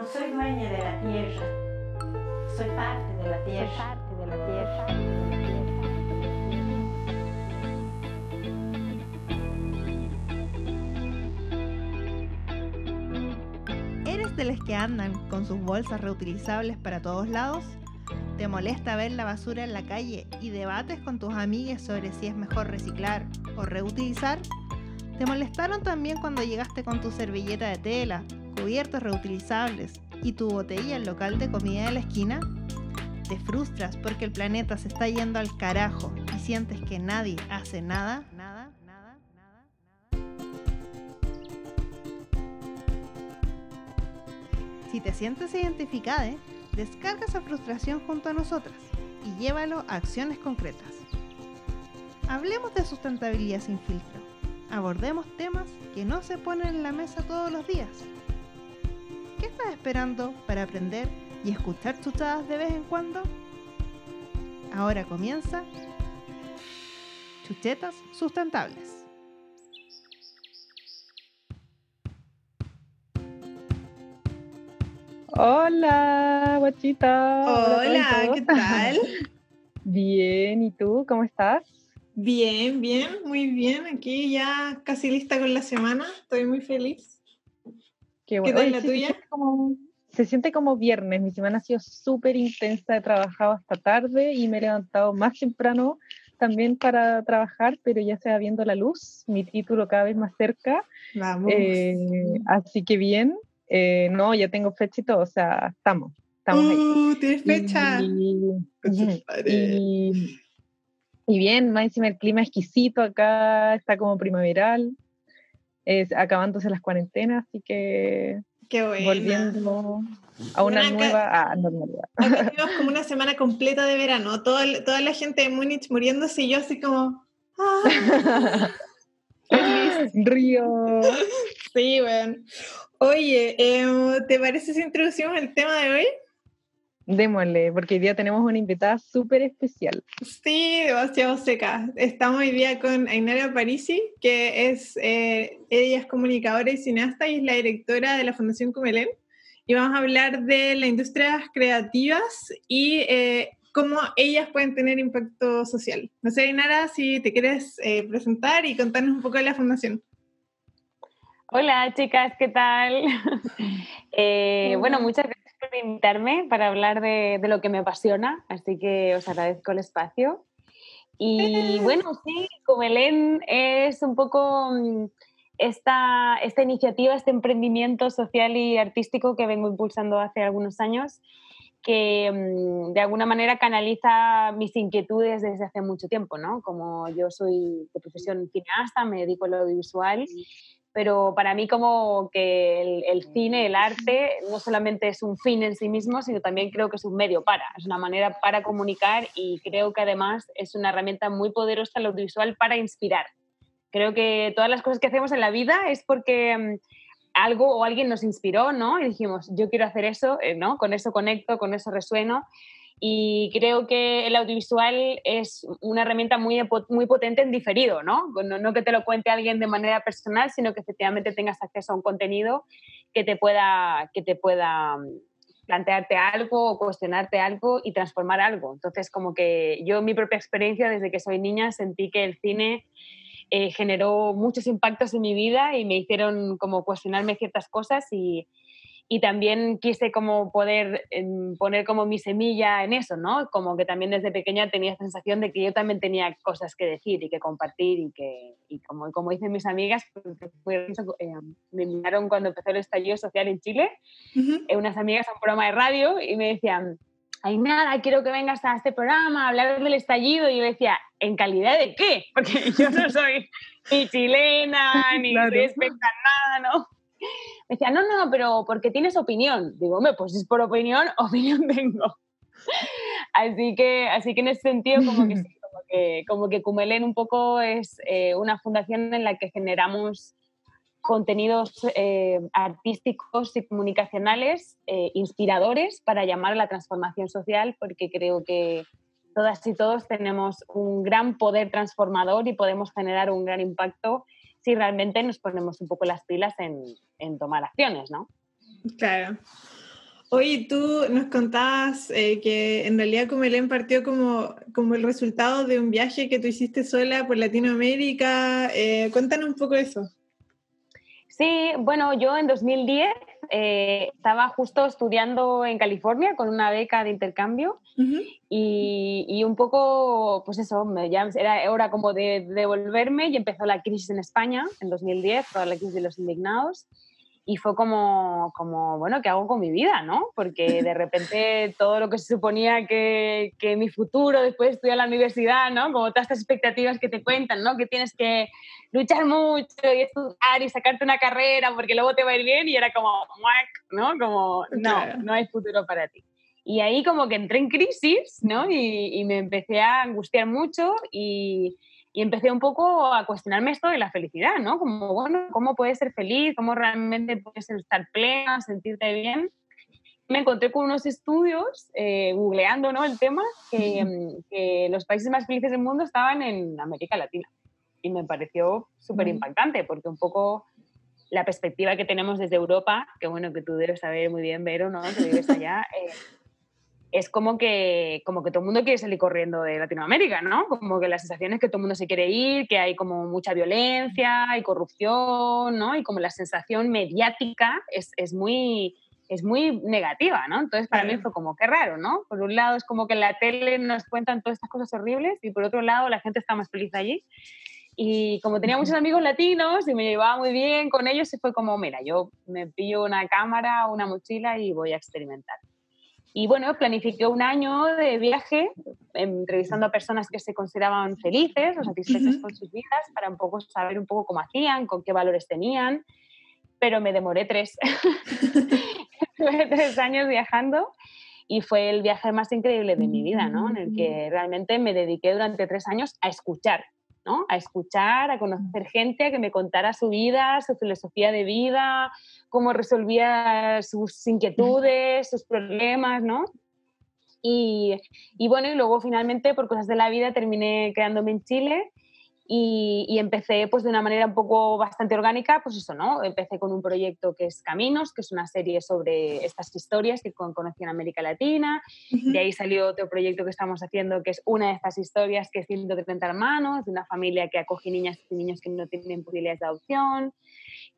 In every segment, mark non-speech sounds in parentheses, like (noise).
No soy dueña de la tierra, soy parte de la tierra. parte de la tierra. ¿Eres de los que andan con sus bolsas reutilizables para todos lados? ¿Te molesta ver la basura en la calle y debates con tus amigas sobre si es mejor reciclar o reutilizar? ¿Te molestaron también cuando llegaste con tu servilleta de tela, cubiertos reutilizables y tu botella al local de comida de la esquina? ¿Te frustras porque el planeta se está yendo al carajo y sientes que nadie hace nada? Nada, nada, nada, nada. Si te sientes identificada, descarga esa frustración junto a nosotras y llévalo a acciones concretas. Hablemos de sustentabilidad sin filtro. Abordemos temas que no se ponen en la mesa todos los días. ¿Qué estás esperando para aprender y escuchar chuchadas de vez en cuando? Ahora comienza Chuchetas Sustentables. Hola, guachita. Hola, ¿qué tal? (laughs) Bien, ¿y tú? ¿Cómo estás? Bien, bien, muy bien. Aquí ya casi lista con la semana. Estoy muy feliz. Qué, ¿Qué tal la tuya? Se siente, como, se siente como viernes. Mi semana ha sido súper intensa. He trabajado hasta tarde y me he levantado más temprano también para trabajar, pero ya se va viendo la luz. Mi título cada vez más cerca. Vamos. Eh, así que bien. Eh, no, ya tengo fecha y todo. O sea, estamos. Estamos ahí. Uh, ¿Tienes fecha? Y, y- y bien, más encima el clima exquisito acá, está como primaveral, es acabándose las cuarentenas, así que Qué bueno. volviendo a una nueva ah, normalidad. Acá como una semana completa de verano. Todo el- toda la gente de Múnich muriéndose y yo así como... ah, feliz. (laughs) Río. Sí, bueno. Oye, em, ¿te parece si introducimos el tema de hoy? Démosle, porque hoy día tenemos una invitada súper especial. Sí, demasiado seca. Estamos hoy día con Ainara Parisi, que es, eh, ella es comunicadora y cineasta y es la directora de la Fundación Cumelén. Y vamos a hablar de las industrias creativas y eh, cómo ellas pueden tener impacto social. No sé, Ainara, si te quieres eh, presentar y contarnos un poco de la Fundación. Hola chicas, ¿qué tal? (laughs) Eh, bueno, muchas gracias por invitarme para hablar de, de lo que me apasiona, así que os agradezco el espacio. Y (laughs) bueno, sí, Comelén es un poco mm, esta, esta iniciativa, este emprendimiento social y artístico que vengo impulsando hace algunos años, que mm, de alguna manera canaliza mis inquietudes desde hace mucho tiempo, ¿no? Como yo soy de profesión cineasta, me dedico al audiovisual pero para mí como que el, el cine, el arte, no solamente es un fin en sí mismo, sino también creo que es un medio para, es una manera para comunicar y creo que además es una herramienta muy poderosa el audiovisual para inspirar. Creo que todas las cosas que hacemos en la vida es porque mm, algo o alguien nos inspiró, ¿no? Y dijimos, yo quiero hacer eso, eh, ¿no? Con eso conecto, con eso resueno. Y creo que el audiovisual es una herramienta muy, muy potente en diferido, ¿no? ¿no? No que te lo cuente alguien de manera personal, sino que efectivamente tengas acceso a un contenido que te pueda, que te pueda mm, plantearte algo o cuestionarte algo y transformar algo. Entonces, como que yo mi propia experiencia desde que soy niña sentí que el cine eh, generó muchos impactos en mi vida y me hicieron como cuestionarme ciertas cosas y, y también quise como poder em, poner como mi semilla en eso, ¿no? Como que también desde pequeña tenía sensación de que yo también tenía cosas que decir y que compartir y que, y como, como dicen mis amigas, eh, me invitaron cuando empezó el estallido social en Chile, eh, unas amigas a un programa de radio y me decían, ay nada, quiero que vengas a este programa a hablar del estallido. Y yo decía, ¿en calidad de qué? (laughs) Porque yo no soy ni chilena, ni (laughs) Claro. soy nada, ¿no? Me decía, no, no, pero porque tienes opinión. Digo, hombre, pues si es por opinión, (laughs) opinión tengo. Así que, así que en ese sentido, como que sí, (laughs) como que, como que Cumelén un poco es eh, una fundación en la que generamos contenidos eh, artísticos y comunicacionales eh, inspiradores para llamar a la transformación social, porque creo que todas y todos tenemos un gran poder transformador y podemos generar un gran impacto si realmente nos ponemos un poco las pilas en, en tomar acciones, ¿no? Claro. Oye, tú nos contabas eh, que en realidad Comelén partió como, como el resultado de un viaje que tú hiciste sola por Latinoamérica. Eh, cuéntanos un poco eso. Sí, bueno, yo en 2010 eh, estaba justo estudiando en California con una beca de intercambio y, y, un poco, pues eso, me, ya era hora como de, de devolverme y empezó la crisis en España en 2010, toda la crisis de los indignados y fue como, como, bueno, ¿qué hago con mi vida, no? Porque de repente todo lo que se suponía que, que mi futuro después de estudiar en la universidad, ¿no? Como todas estas expectativas que te cuentan, ¿no? Que tienes que luchar mucho y estudiar y sacarte una carrera porque luego te va a ir bien y era como, ¿no? Como, no, no hay futuro para ti. Y ahí como que entré en crisis, ¿no? Y, y me empecé a angustiar mucho y, y empecé un poco a cuestionarme esto de la felicidad, ¿no? Como, bueno, ¿cómo puedes ser feliz? ¿Cómo realmente puedes estar plena, sentirte bien? Me encontré con unos estudios, eh, googleando ¿no? el tema, que, que, los países más felices del mundo estaban en América Latina. Y me pareció súper impactante, porque un poco la perspectiva que tenemos desde Europa, que bueno, que tú debes saber muy bien, Vero, ¿no? Que vives allá, eh, es como que, como que todo el mundo quiere salir corriendo de Latinoamérica, ¿no? Como que la sensación es que todo el mundo se quiere ir, que hay como mucha violencia y corrupción, ¿no? Y como la sensación mediática es, es muy, es muy negativa, ¿no? Entonces para mí fue como, qué raro, ¿no? Por un lado es como que en la tele nos cuentan todas estas cosas horribles y por otro lado la gente está más feliz allí. Y como tenía muchos amigos latinos y me llevaba muy bien con ellos, se fue como, mira, yo me pillo una cámara, una mochila y voy a experimentar. Y bueno, planifiqué un año de viaje entrevistando a personas que se consideraban felices o satisfechas con sus vidas para un poco saber un poco cómo hacían, con qué valores tenían, pero me demoré tres. (laughs) tres años viajando y fue el viaje más increíble de mi vida, ¿no? En el que realmente me dediqué durante tres años a escuchar, ¿no? A escuchar, a conocer gente, a que me contara su vida, su filosofía de vida, cómo resolvía sus inquietudes, sus problemas, ¿no? Y, y, bueno, y luego finalmente por cosas de la vida terminé quedándome en Chile y, y, empecé pues de una manera un poco bastante orgánica, pues eso, ¿no? Empecé con un proyecto que es Caminos, que es una serie sobre estas historias que conocí en América Latina. Uh -huh. De ahí salió otro proyecto que estamos haciendo, que es una de estas historias, que es 130 hermanos, de una familia que acoge niñas y niños que no tienen posibilidades de adopción.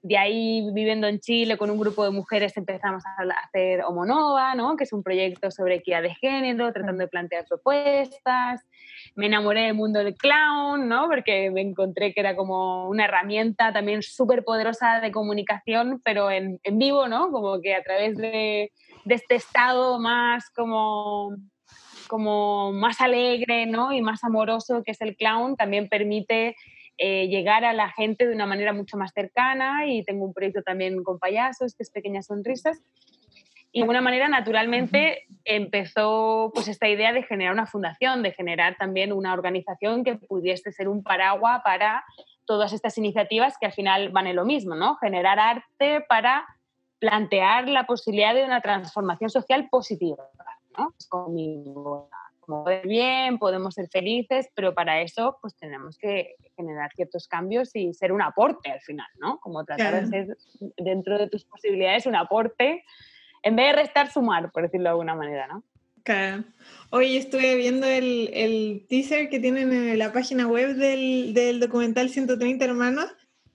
De ahí, viviendo en Chile con un grupo de mujeres, empezamos a hacer Homonova, ¿no? que es un proyecto sobre equidad de género, tratando de plantear propuestas. Me enamoré del mundo del clown, ¿no? porque me encontré que era como una herramienta también súper poderosa de comunicación, pero en, en, vivo, ¿no? como que a través de, de este estado más como como más alegre ¿no? y más amoroso que es el clown, también permite eh, llegar a la gente de una manera mucho más cercana y tengo un proyecto también con payasos, que es Pequeñas Sonrisas. Y de alguna manera, naturalmente, empezó pues esta idea de generar una fundación, de generar también una organización que pudiese ser un paraguas para todas estas iniciativas que al final van en lo mismo, ¿no? Generar arte para plantear la posibilidad de una transformación social positiva, ¿no? Es conmigo como bien, podemos ser felices, pero para eso pues tenemos que generar ciertos cambios y ser un aporte al final, ¿no? Como tratar de ser dentro de tus posibilidades un aporte, en vez de restar, sumar, por decirlo de alguna manera, ¿no? Claro. Hoy estuve viendo el, el, teaser que tienen en la página web del, del documental 130 hermanos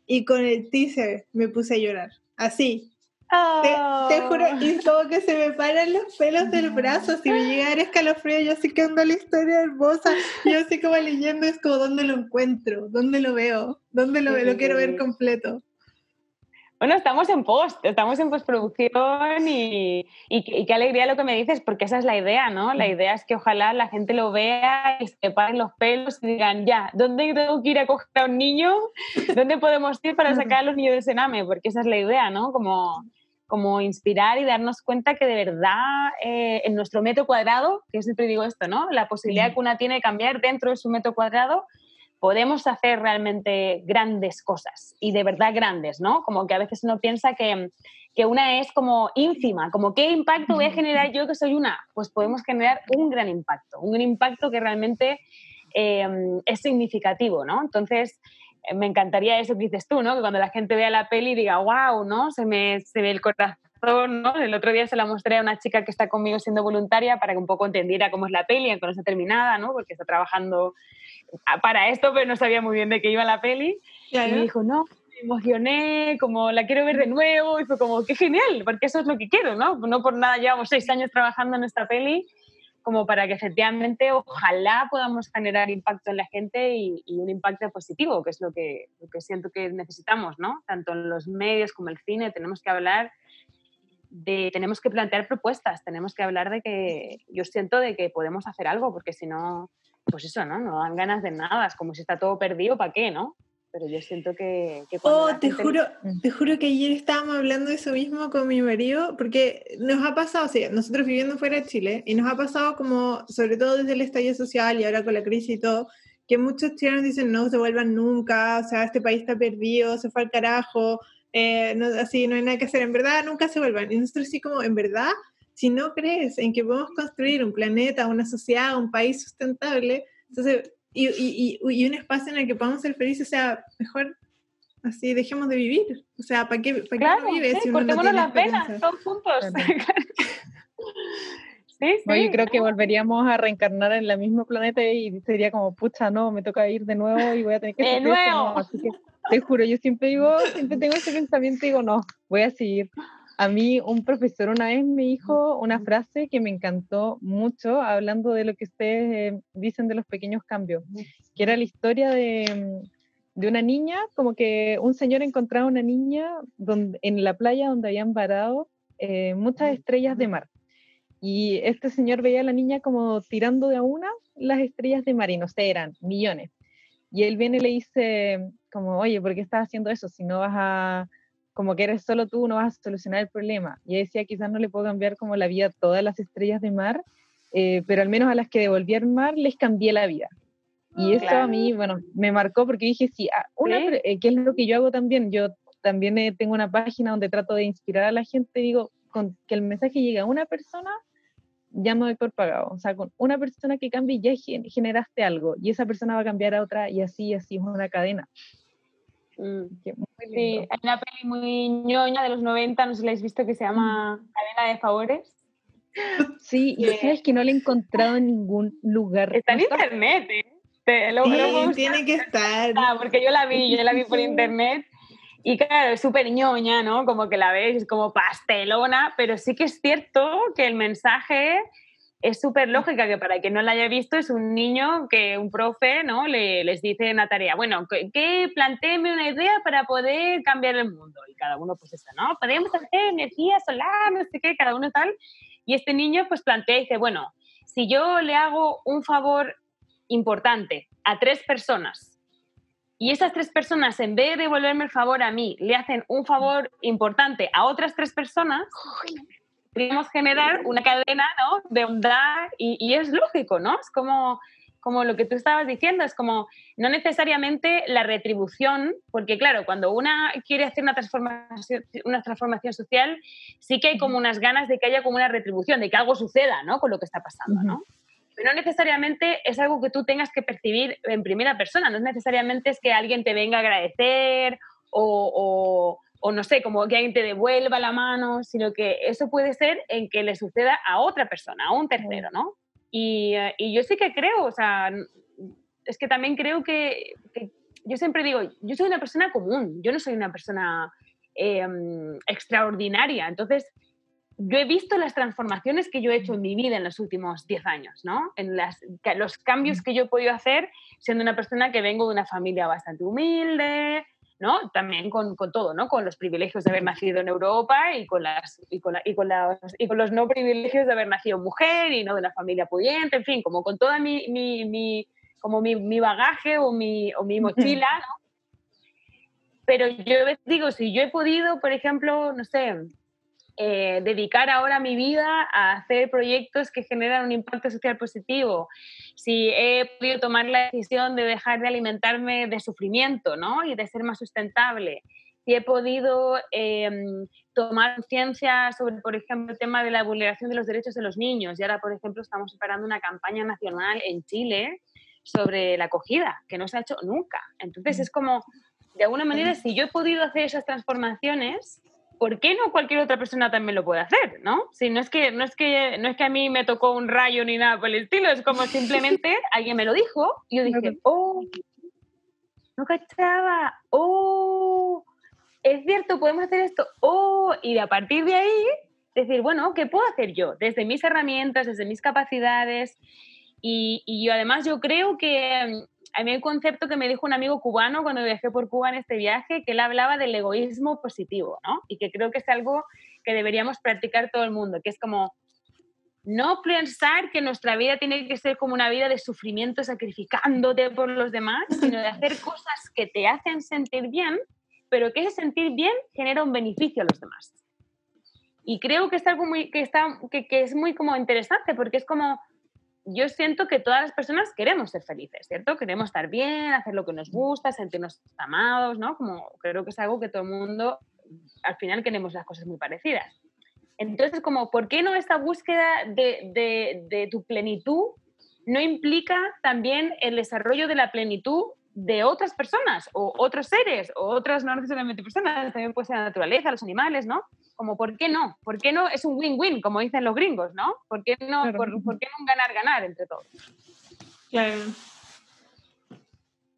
y con el teaser me puse a llorar. Así, Oh. Te, te, juro, y como que se me paran los pelos del brazo, si me llega a dar escalofrío, yo así que ando la historia hermosa, yo así como leyendo, es como, ¿dónde lo encuentro? ¿Dónde lo veo? ¿Dónde lo, lo quiero ver completo? Bueno, estamos en post, estamos en postproducción y, y, y, qué alegría lo que me dices, porque esa es la idea, ¿no? La idea es que ojalá la gente lo vea y se paren los pelos y digan, ya, ¿dónde tengo que ir a coger a un niño? ¿Dónde podemos ir para sacar a los niños de Sename? Porque esa es la idea, ¿no? Como como inspirar y darnos cuenta que de verdad eh, en nuestro metro cuadrado, que siempre digo esto, ¿no? La posibilidad que una tiene de cambiar dentro de su metro cuadrado, podemos hacer realmente grandes cosas y de verdad grandes, ¿no? Como que a veces uno piensa que, que una es como ínfima, como qué impacto voy a generar yo que soy una, pues podemos generar un gran impacto, un impacto que realmente eh, es significativo, ¿no? Entonces, me encantaría eso que dices tú, ¿no? Que cuando la gente vea la peli diga, wow, ¿no? Se me, se ve el corazón ¿no? El otro día se la mostré a una chica que está conmigo siendo voluntaria para que un poco entendiera cómo es la peli, aunque no está terminada, ¿no? Porque está trabajando para esto, pero no sabía muy bien de qué iba la peli. Y me dijo, no, me emocioné, como la quiero ver de nuevo, y fue como, qué genial, porque eso es lo que quiero, ¿no? No por nada llevamos seis años trabajando en esta peli, como para que efectivamente ojalá podamos generar impacto en la gente y, un impacto positivo, que es lo que, lo que siento que necesitamos, ¿no? Tanto en los medios como el cine, tenemos que hablar de, tenemos que plantear propuestas, tenemos que hablar de que yo siento de que podemos hacer algo, porque si no, pues eso, ¿no? No dan ganas de nada, es como si está todo perdido, ¿para qué, no? Pero yo siento que... oh, te juro, te juro que ayer estábamos hablando de eso mismo con mi marido, porque nos ha pasado, o sea, nosotros viviendo fuera de Chile, y nos ha pasado como, sobre todo desde el estallido social y ahora con la crisis y todo, que muchos chilenos dicen no se vuelvan nunca, o sea, este país está perdido, se fue al carajo, eh, no, así no hay nada que hacer, en verdad nunca se vuelvan. Y nosotros sí como, en verdad, si no crees en que podemos construir un planeta, una sociedad, un país sustentable, entonces, y, y, y, un espacio en el que podamos ser felices, o sea, mejor así dejemos de vivir. O sea, ¿para qué, para claro, qué vive si uno no las venas, todos juntos. (laughs) Sí, sí. Oye, creo que volveríamos a reencarnar en el mismo planeta y sería como, pucha, no, me toca ir de nuevo y voy a tener que... ¡De nuevo! Así que te juro, yo siempre digo, siempre tengo ese pensamiento y digo, no, voy a seguir. A mí un profesor una vez me dijo una frase que me encantó mucho, hablando de lo que ustedes eh, dicen de los pequeños cambios, que era la historia de, de, una niña, como que un señor encontraba una niña donde, en la playa donde habían varado eh, muchas estrellas de mar. Y este señor veía a la niña como tirando de a una las estrellas de mar, y no sé, eran millones. Y él viene y le dice, como, oye, ¿por qué estás haciendo eso? Si no vas a, como que eres solo tú, no vas a solucionar el problema. Y decía, quizás no le puedo cambiar como la vida a todas las estrellas de mar, eh, pero al menos a las que devolví al mar les cambié la vida. Y eso a mí, bueno, me marcó porque dije, sí, ah, una, eh, ¿qué es lo que yo hago también? Yo también eh, tengo una página donde trato de inspirar a la gente, digo, con que el mensaje llegue a una persona, ya me doy por pagado. O sea, con una persona que cambie ya generaste algo y esa persona va a cambiar a otra y así, así es una cadena. Mm. Sí, hay una peli muy ñoña de los 90, no sé si la habéis visto, que se llama Cadena de Favores. Sí, y sabes que no la he encontrado en ningún lugar. Está en internet, ¿eh? sí, tiene que estar. Ah, porque yo la vi, yo la vi por internet. Y claro, es súper ñoña, ¿no? Como que la ves, es como pastelona, pero sí que es cierto que el mensaje es súper lógica que para quien no la haya visto es un niño que un profe ¿no? Le, les dice en la tarea, bueno, que, que planteeme una idea para poder cambiar el mundo. Y cada uno pues eso, ¿no? Podemos hacer energía solar, no sé qué, cada uno tal. Y este niño pues plantea y dice, bueno, si yo le hago un favor importante a tres personas y esas tres personas en vez de devolverme el favor a mí le hacen un favor importante a otras tres personas, podríamos generar una cadena ¿no? de onda y, y, es lógico, ¿no? Es como, como lo que tú estabas diciendo, es como no necesariamente la retribución, porque claro, cuando una quiere hacer una transformación, una transformación social, sí que hay como unas ganas de que haya como una retribución, de que algo suceda, ¿no? Con lo que está pasando, ¿no? Pero no necesariamente es algo que tú tengas que percibir en primera persona, no es necesariamente es que alguien te venga a agradecer o, o o no sé, como que alguien te devuelva la mano, sino que eso puede ser en que le suceda a otra persona, a un tercero, ¿no? Y, eh, y yo sí que creo, o sea, es que también creo que, yo siempre digo, yo soy una persona común, yo no soy una persona em, extraordinaria, entonces yo he visto las transformaciones que yo he hecho en mi vida en los últimos 10 años, ¿no? En las, los cambios que yo he podido hacer siendo una persona que vengo de una familia bastante humilde, ¿no? También con, con, todo, ¿no? Con los privilegios de haber nacido en Europa y con, las, y con, y con, y con los no privilegios de haber nacido mujer y no de una familia pudiente, en fin, como con toda mi, mi, mi como mi, mi, bagaje o mi, o mi mochila, ¿no? Pero yo digo, si yo he podido, por ejemplo, no sé, eh, dedicar ahora mi vida a hacer proyectos que generan un impacto social positivo, si he podido tomar la decisión de dejar de alimentarme de sufrimiento ¿no? y de ser más sustentable, si he podido em, tomar conciencia sobre, por ejemplo, el tema de la vulneración de los derechos de los niños. Y ahora, por ejemplo, estamos preparando una campaña nacional en Chile sobre la acogida, que no se ha hecho nunca. Entonces, es como, de alguna manera, si yo he podido hacer esas transformaciones, ¿por qué no cualquier otra persona también lo puede hacer, no? Si no es que no es que no es que a mí me tocó un rayo ni nada por el estilo, es como simplemente (laughs) alguien me lo dijo y yo dije, "Oh, no cachaba. Oh, es cierto, podemos hacer esto. Oh, y a partir de ahí decir, bueno, ¿qué puedo hacer yo? Desde mis herramientas, desde mis capacidades. Y, y yo además yo creo que a mí hay un concepto que me dijo un amigo cubano cuando viajé por Cuba en este viaje, que él hablaba del egoísmo positivo, ¿no? Y que creo que es algo que deberíamos practicar todo el mundo, que es como no pensar que nuestra vida tiene que ser como una vida de sufrimiento sacrificándote por los demás, sino de hacer (laughs) cosas que te hacen sentir bien, pero que ese sentir bien genera un beneficio a los demás. Y creo que es algo muy, que, está, que, que es muy como interesante, porque es como, yo siento que todas las personas queremos ser felices, ¿cierto? Queremos estar bien, hacer lo que nos gusta, sentirnos amados, ¿no? Como creo que es algo que todo el mundo, al final queremos las cosas muy parecidas. Entonces, como, ¿por qué no esta búsqueda de, de, de tu plenitud no implica también el desarrollo de la plenitud de otras personas o otros seres o otras, no necesariamente personas, también puede ser la naturaleza, los animales, ¿no? Como, ¿por qué no? ¿Por qué no? Es un win-win, como dicen los gringos, ¿no? ¿Por qué no, Claro. por, por qué no un ganar-ganar entre todos? Claro.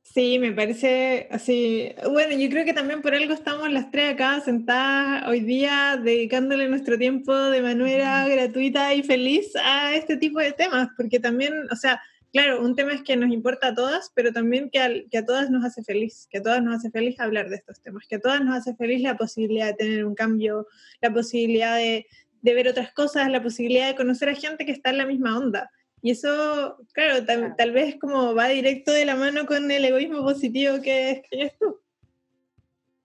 Sí, me parece así. Bueno, yo creo que también por algo estamos las tres acá sentadas hoy día dedicándole nuestro tiempo de manera gratuita y feliz a este tipo de temas, porque también, o sea, claro, un tema es que nos importa a todas, pero también que, al- que a todas nos hace feliz, que a todas nos hace feliz hablar de estos temas, que a todas nos hace feliz la posibilidad de tener un cambio, la posibilidad de, de ver otras cosas, la posibilidad de conocer a gente que está en la misma onda. Y eso, claro, tal, Claro. tal vez como va directo de la mano con el egoísmo positivo que escribes tú.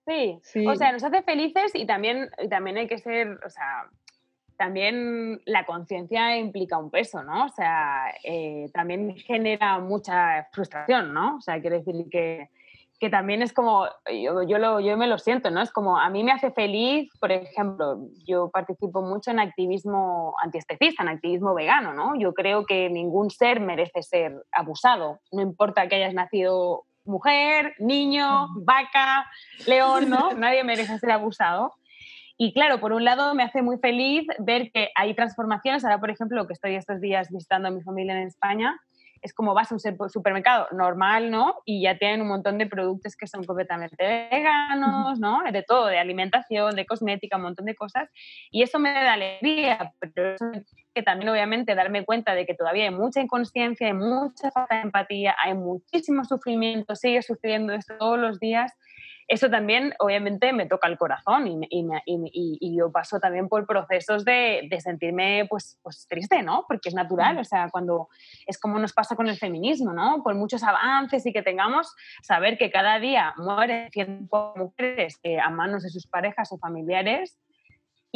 Sí. Sí. o sea, nos hace felices y también, y también hay que ser, o sea, también la conciencia implica un peso, ¿no? O sea, eh, también genera mucha frustración, ¿no? O sea, quiere decir que, que también es como, yo, yo, lo, yo me lo siento, ¿no? Es como, a mí me hace feliz, por ejemplo, yo participo mucho en activismo antiespecista, en activismo vegano, ¿no? Yo creo que ningún ser merece ser abusado, no importa que hayas nacido mujer, niño, vaca, león, ¿no? (laughs) Nadie merece ser abusado. Y claro, por un lado me hace muy feliz ver que hay transformaciones. Ahora, por ejemplo, lo que estoy estos días visitando a mi familia en España, es como vas a un super- supermercado normal, ¿no? Y ya tienen un montón de productos que son completamente veganos, ¿no? De todo, de alimentación, de cosmética, un montón de cosas. Y eso me da alegría, pero eso que también obviamente darme cuenta de que todavía hay mucha inconsciencia, hay mucha falta de empatía, hay muchísimo sufrimiento, sigue sucediendo esto todos los días. Eso también obviamente me toca el corazón y, me- y me- y- y- y yo paso también por procesos de, de sentirme pues, pues triste, ¿no? Porque es natural, o sea, cuando es como nos pasa con el feminismo, ¿no? Por muchos avances y que tengamos, saber que cada día mueren 100 mujeres eh, a manos de sus parejas o familiares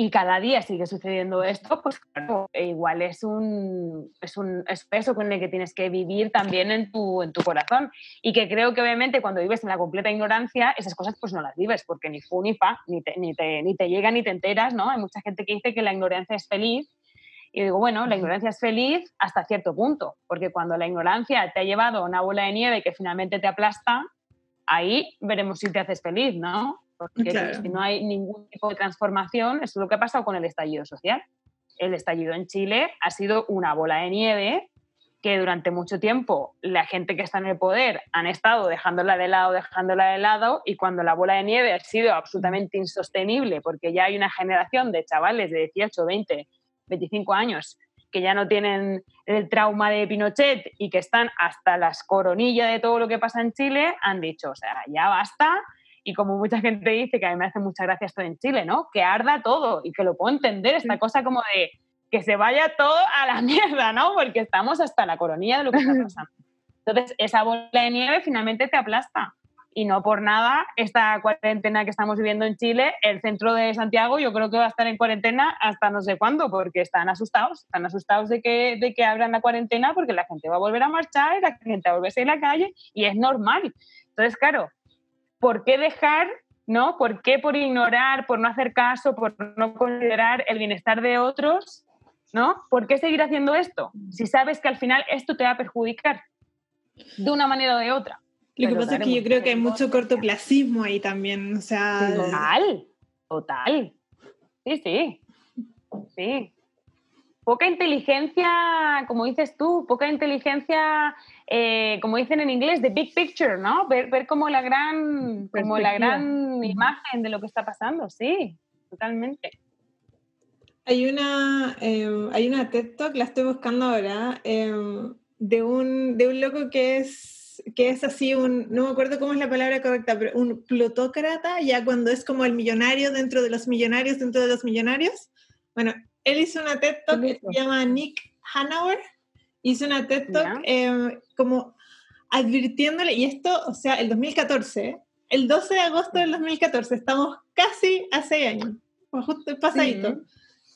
y cada día sigue sucediendo esto, pues claro, e igual es un, es un es peso con el que tienes que vivir también en tu, en tu corazón. Y que creo que obviamente cuando vives en la completa ignorancia, esas cosas pues no las vives, porque ni fu ni fa, ni te, ni te, ni te llega ni te enteras, ¿no? Hay mucha gente que dice que la ignorancia es feliz. Y digo, bueno, la ignorancia es feliz hasta cierto punto, porque cuando la ignorancia te ha llevado a una bola de nieve que finalmente te aplasta, ahí veremos si te haces feliz, ¿no? (laughs) Porque si no hay ningún tipo de transformación, es lo que ha pasado con el estallido social. El estallido en Chile ha sido una bola de nieve que durante mucho tiempo la gente que está en el poder han estado dejándola de lado, dejándola de lado, y cuando la bola de nieve ha sido absolutamente insostenible, porque ya hay una generación de chavales de 18, 20, 25 años que ya no tienen el trauma de Pinochet y que están hasta las coronillas de todo lo que pasa en Chile, han dicho, o sea, ya basta. Y como mucha gente dice, que a mí me hace mucha gracia esto en Chile, ¿no? Que arda todo y que lo puedo entender, esta cosa como de que se vaya todo a la (laughs) mierda, ¿no? Porque estamos hasta la coronilla de lo que está (laughs) pasando. Entonces, esa bola de nieve finalmente te aplasta. Y no por nada, esta cuarentena que estamos viviendo en Chile, el centro de Santiago, yo creo que va a estar en cuarentena hasta no sé cuándo, porque están asustados, están asustados de que, de que abran la cuarentena, porque la gente va a volver a marchar, la gente va a volverse a la calle, y es normal. Entonces, claro, ¿por qué dejar, no? ¿Por qué por ignorar, por no hacer caso, por no considerar el bienestar de otros, ¿no? ¿Por qué seguir haciendo esto? Si sabes que al final esto te va a perjudicar de una manera o de otra. Lo que pasa es que yo creo que hay mucho cortoplacismo ahí también, o sea, Total, total. Sí, sí. Sí. Poca inteligencia, como dices tú, poca inteligencia, eh, como dicen en inglés, de big picture, ¿no? Ver, ver como la gran, como la gran imagen de lo que está pasando, sí, totalmente. Hay una, em, hay una TED Talk, la estoy buscando ahora, em, de, un, de un loco que es, que es así, un, no me acuerdo cómo es la palabra correcta, pero un plutócrata, ya cuando es como el millonario dentro de los millonarios dentro de los millonarios. Bueno, él hizo una TED Talk que se llama Nick Hanauer, hizo una TED Talk em, como advirtiéndole, y esto, o sea, el 2014, el 12 de agosto del 2014, estamos casi a seis años, justo pasadito.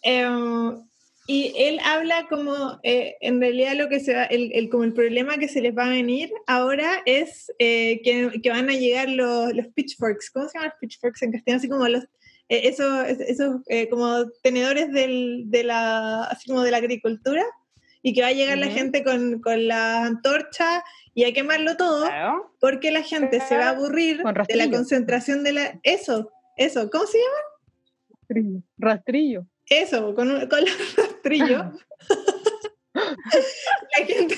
Em, y él habla como, eh, en realidad lo que se va, el, como el problema que se les va a venir ahora es eh, que, que, van a llegar los, los, pitchforks, ¿cómo se llaman los pitchforks en castellano? Así como los, eh, esos, esos eh, como tenedores del, de la, así como de la agricultura, y que va a llegar la gente con, con la antorcha y a quemarlo todo, porque la gente se va a aburrir de la concentración de la... Eso, eso, ¿cómo se llama? Rastrillo. Eso, con, con el (laughs) rastrillo. (laughs) la, gente,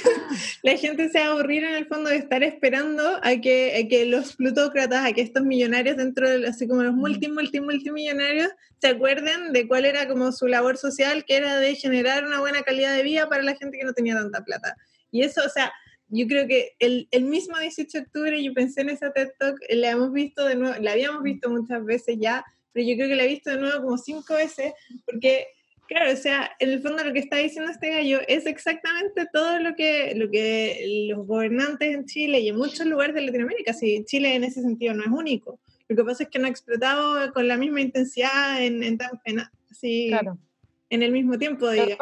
la gente se va a aburrir en el fondo de estar esperando a que, que los plutócratas, a que estos millonarios dentro de, así como los multi, multi, multimillonarios, se acuerden de cuál era como su labor social, que era de generar una buena calidad de vida para la gente que no tenía tanta plata. Y eso, o sea, yo creo que el, el mismo 18 de octubre yo pensé en esa TED Talk, la hemos visto de nuevo, la habíamos visto muchas veces ya, pero yo creo que la he visto de nuevo como cinco veces, porque Claro, o sea, en el fondo lo que está diciendo este gallo es exactamente todo lo que, lo que los gobernantes en Chile y en muchos lugares de Latinoamérica, si Chile en ese sentido no es único, lo que pasa es que no ha explotado con la misma intensidad en, en, así, en el mismo tiempo. Digamos.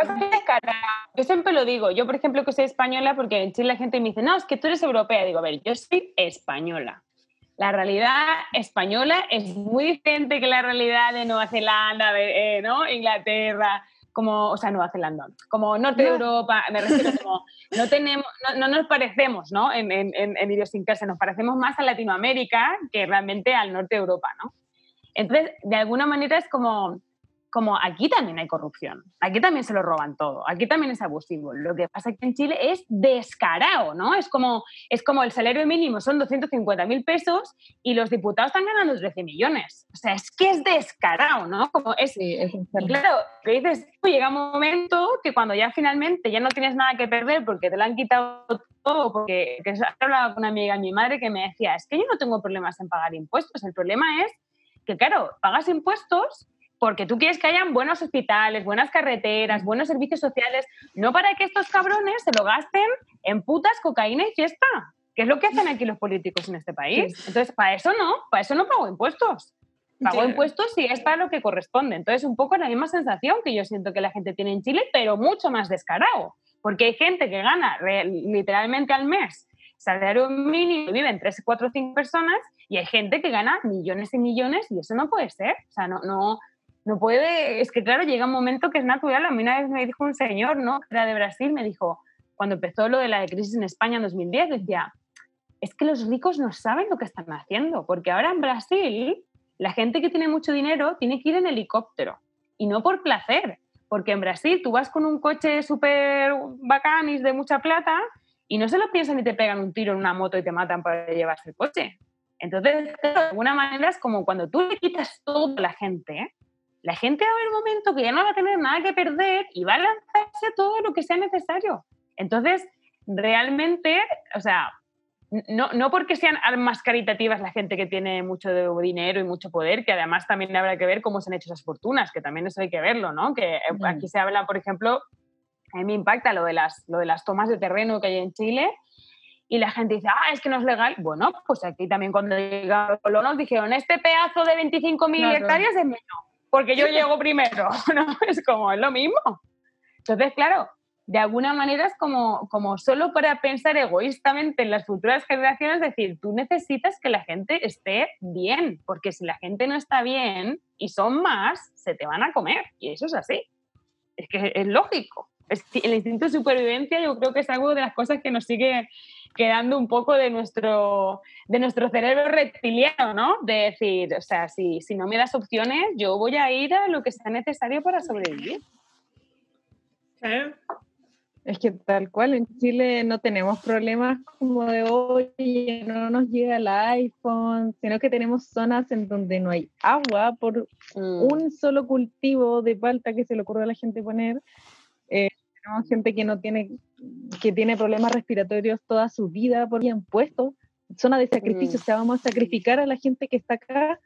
Yo siempre lo digo, yo por ejemplo que soy española, porque en Chile la gente me dice, no, es que tú eres europea, digo, a ver, yo soy española la realidad española es muy diferente que la realidad de Nueva Zelanda, de, eh, ¿no? Inglaterra, como, o sea, Nueva Zelanda, como Norte de Europa, me refiero como, no tenemos, no, nos parecemos, ¿no? En, en, en, idiosincrasia, nos parecemos más a Latinoamérica que realmente al Norte de Europa, ¿no? Entonces, de alguna manera es como, como aquí también hay corrupción, aquí también se lo roban todo, aquí también es abusivo. Lo que pasa que en Chile es descarado, ¿no? Es como, es como el salario mínimo son 250 mil pesos y los diputados están ganando 13 millones. O sea, es que es descarado, ¿no? Como es, sí, es claro, que dices, llega un momento que cuando ya finalmente ya no tienes nada que perder porque te lo han quitado todo, porque que he hablado con una amiga de mi madre que me decía, es que yo no tengo problemas en pagar impuestos, el problema es que, claro, pagas impuestos porque tú quieres que hayan buenos hospitales, buenas carreteras, buenos servicios sociales, no para que estos cabrones se lo gasten en putas, cocaína y fiesta, que es lo que hacen aquí los políticos en este país. Entonces, para eso no, para eso no pago impuestos. Pago impuestos si es para lo que corresponde. Entonces, un poco la misma sensación que yo siento que la gente tiene en Chile, pero mucho más descarado. Porque hay gente que gana literalmente al mes salario mínimo y viven 3, 4, 5 personas y hay gente que gana millones y millones y eso no puede ser. O sea, no, no, no puede, es que claro, llega un momento que es natural. A mí una vez me dijo un señor, ¿no? Era de Brasil, me dijo, cuando empezó lo de la crisis en España en 2010, decía, es que los ricos no saben lo que están haciendo, porque ahora en Brasil la gente que tiene mucho dinero tiene que ir en helicóptero y no por placer, porque en Brasil tú vas con un coche súper bacán y de mucha plata y no se lo piensan y te pegan un tiro en una moto y te matan para llevarse el coche. Entonces, de alguna manera es como cuando tú le quitas todo a la gente, la gente va a haber un momento que ya no va a tener nada que perder y va a lanzarse todo lo que sea necesario. Entonces, realmente, o sea, no, no porque sean más caritativas la gente que tiene mucho dinero y mucho poder, que además también habrá que ver cómo se han hecho esas fortunas, que también eso hay que verlo, ¿no? Que eh, aquí se habla, por ejemplo, a mí me impacta lo de, las, lo de las tomas de terreno que hay en Chile, y la gente dice, ah, es que no es legal. Bueno, pues aquí también cuando llegaron los colonos dijeron, este pedazo de 25.000 hectáreas es mío porque yo llego primero, (laughs) ¿no? Es como, es lo mismo. Entonces, claro, de alguna manera es como, como solo para pensar egoístamente en las futuras generaciones, decir, tú necesitas que la gente esté bien, porque si la gente no está bien y son más, se te van a comer. Y eso es así. Es que es lógico. el instinto de supervivencia yo creo que es algo de las cosas que nos sigue quedando un poco de nuestro, de nuestro cerebro reptiliano, ¿no? De decir, o sea, si, si no me das opciones, yo voy a ir a lo que sea necesario para sobrevivir. Claro. Es que tal cual, en Chile no tenemos problemas como de hoy, no nos llega el iPhone, sino que tenemos zonas en donde no hay agua por Mm. un solo cultivo de palta que se le ocurre a la gente poner. Eh, tenemos gente que no tiene, que tiene problemas respiratorios toda su vida por bien puesto. Zona de sacrificio, Mm. o sea, vamos a sacrificar a la gente que está acá.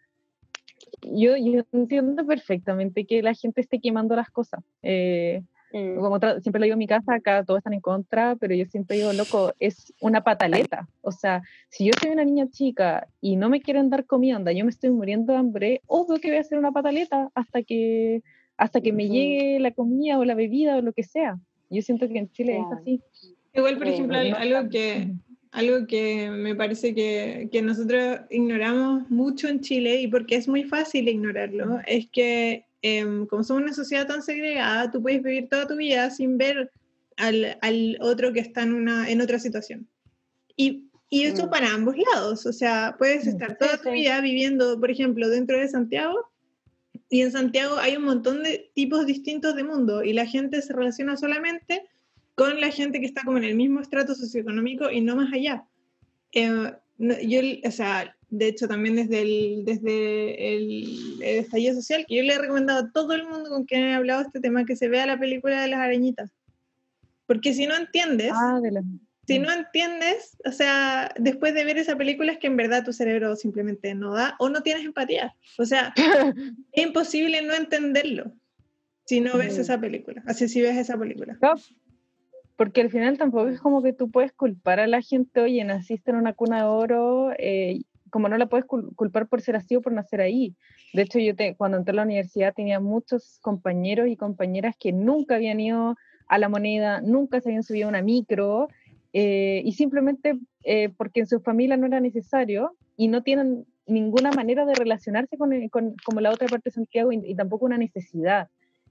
Yo, yo entiendo perfectamente que la gente esté quemando las cosas. Eh, Mm. como siempre lo digo en mi casa, acá todos están en contra, pero yo siempre digo, loco, es una pataleta. O sea, si yo soy una niña chica y no me quieren dar comida, yo me estoy muriendo de hambre, obvio que voy a hacer una pataleta hasta que, hasta que me llegue la comida o la bebida o lo que sea. Yo siento que en Chile es así. Igual, por Sí, ejemplo, no al- algo que, algo que me parece que, que nosotros ignoramos mucho en Chile y porque es muy fácil ignorarlo, es que em, como somos una sociedad tan segregada, tú puedes vivir toda tu vida sin ver al, al otro que está en, una, en otra situación. Y, y eso Mm. para ambos lados, o sea, puedes Mm. estar toda Sí, tu sí. vida viviendo, por ejemplo, dentro de Santiago. Y en Santiago hay un montón de tipos distintos de mundo y la gente se relaciona solamente con la gente que está como en el mismo estrato socioeconómico y no más allá. Eh, yo, o sea, de hecho también desde el, desde el, el estallido social, que yo le he recomendado a todo el mundo con quien he hablado este tema que se vea la película de las arañitas. Porque si no entiendes, Ah, de la- si no entiendes, o sea, después de ver esa película es que en verdad tu cerebro simplemente no da o no tienes empatía. O sea, (laughs) es imposible no entenderlo si no ves Mm. esa película. Así si ves esa película. No, porque al final tampoco es como que tú puedes culpar a la gente, oye, naciste en una cuna de oro, eh, como no la puedes cul- culpar por ser así o por nacer ahí. De hecho, yo te- cuando entré a la universidad tenía muchos compañeros y compañeras que nunca habían ido a la moneda, nunca se habían subido a una micro, eh, y simplemente eh, porque en su familia no era necesario y no tienen ninguna manera de relacionarse con, con- como la otra parte de Santiago y, y tampoco una necesidad.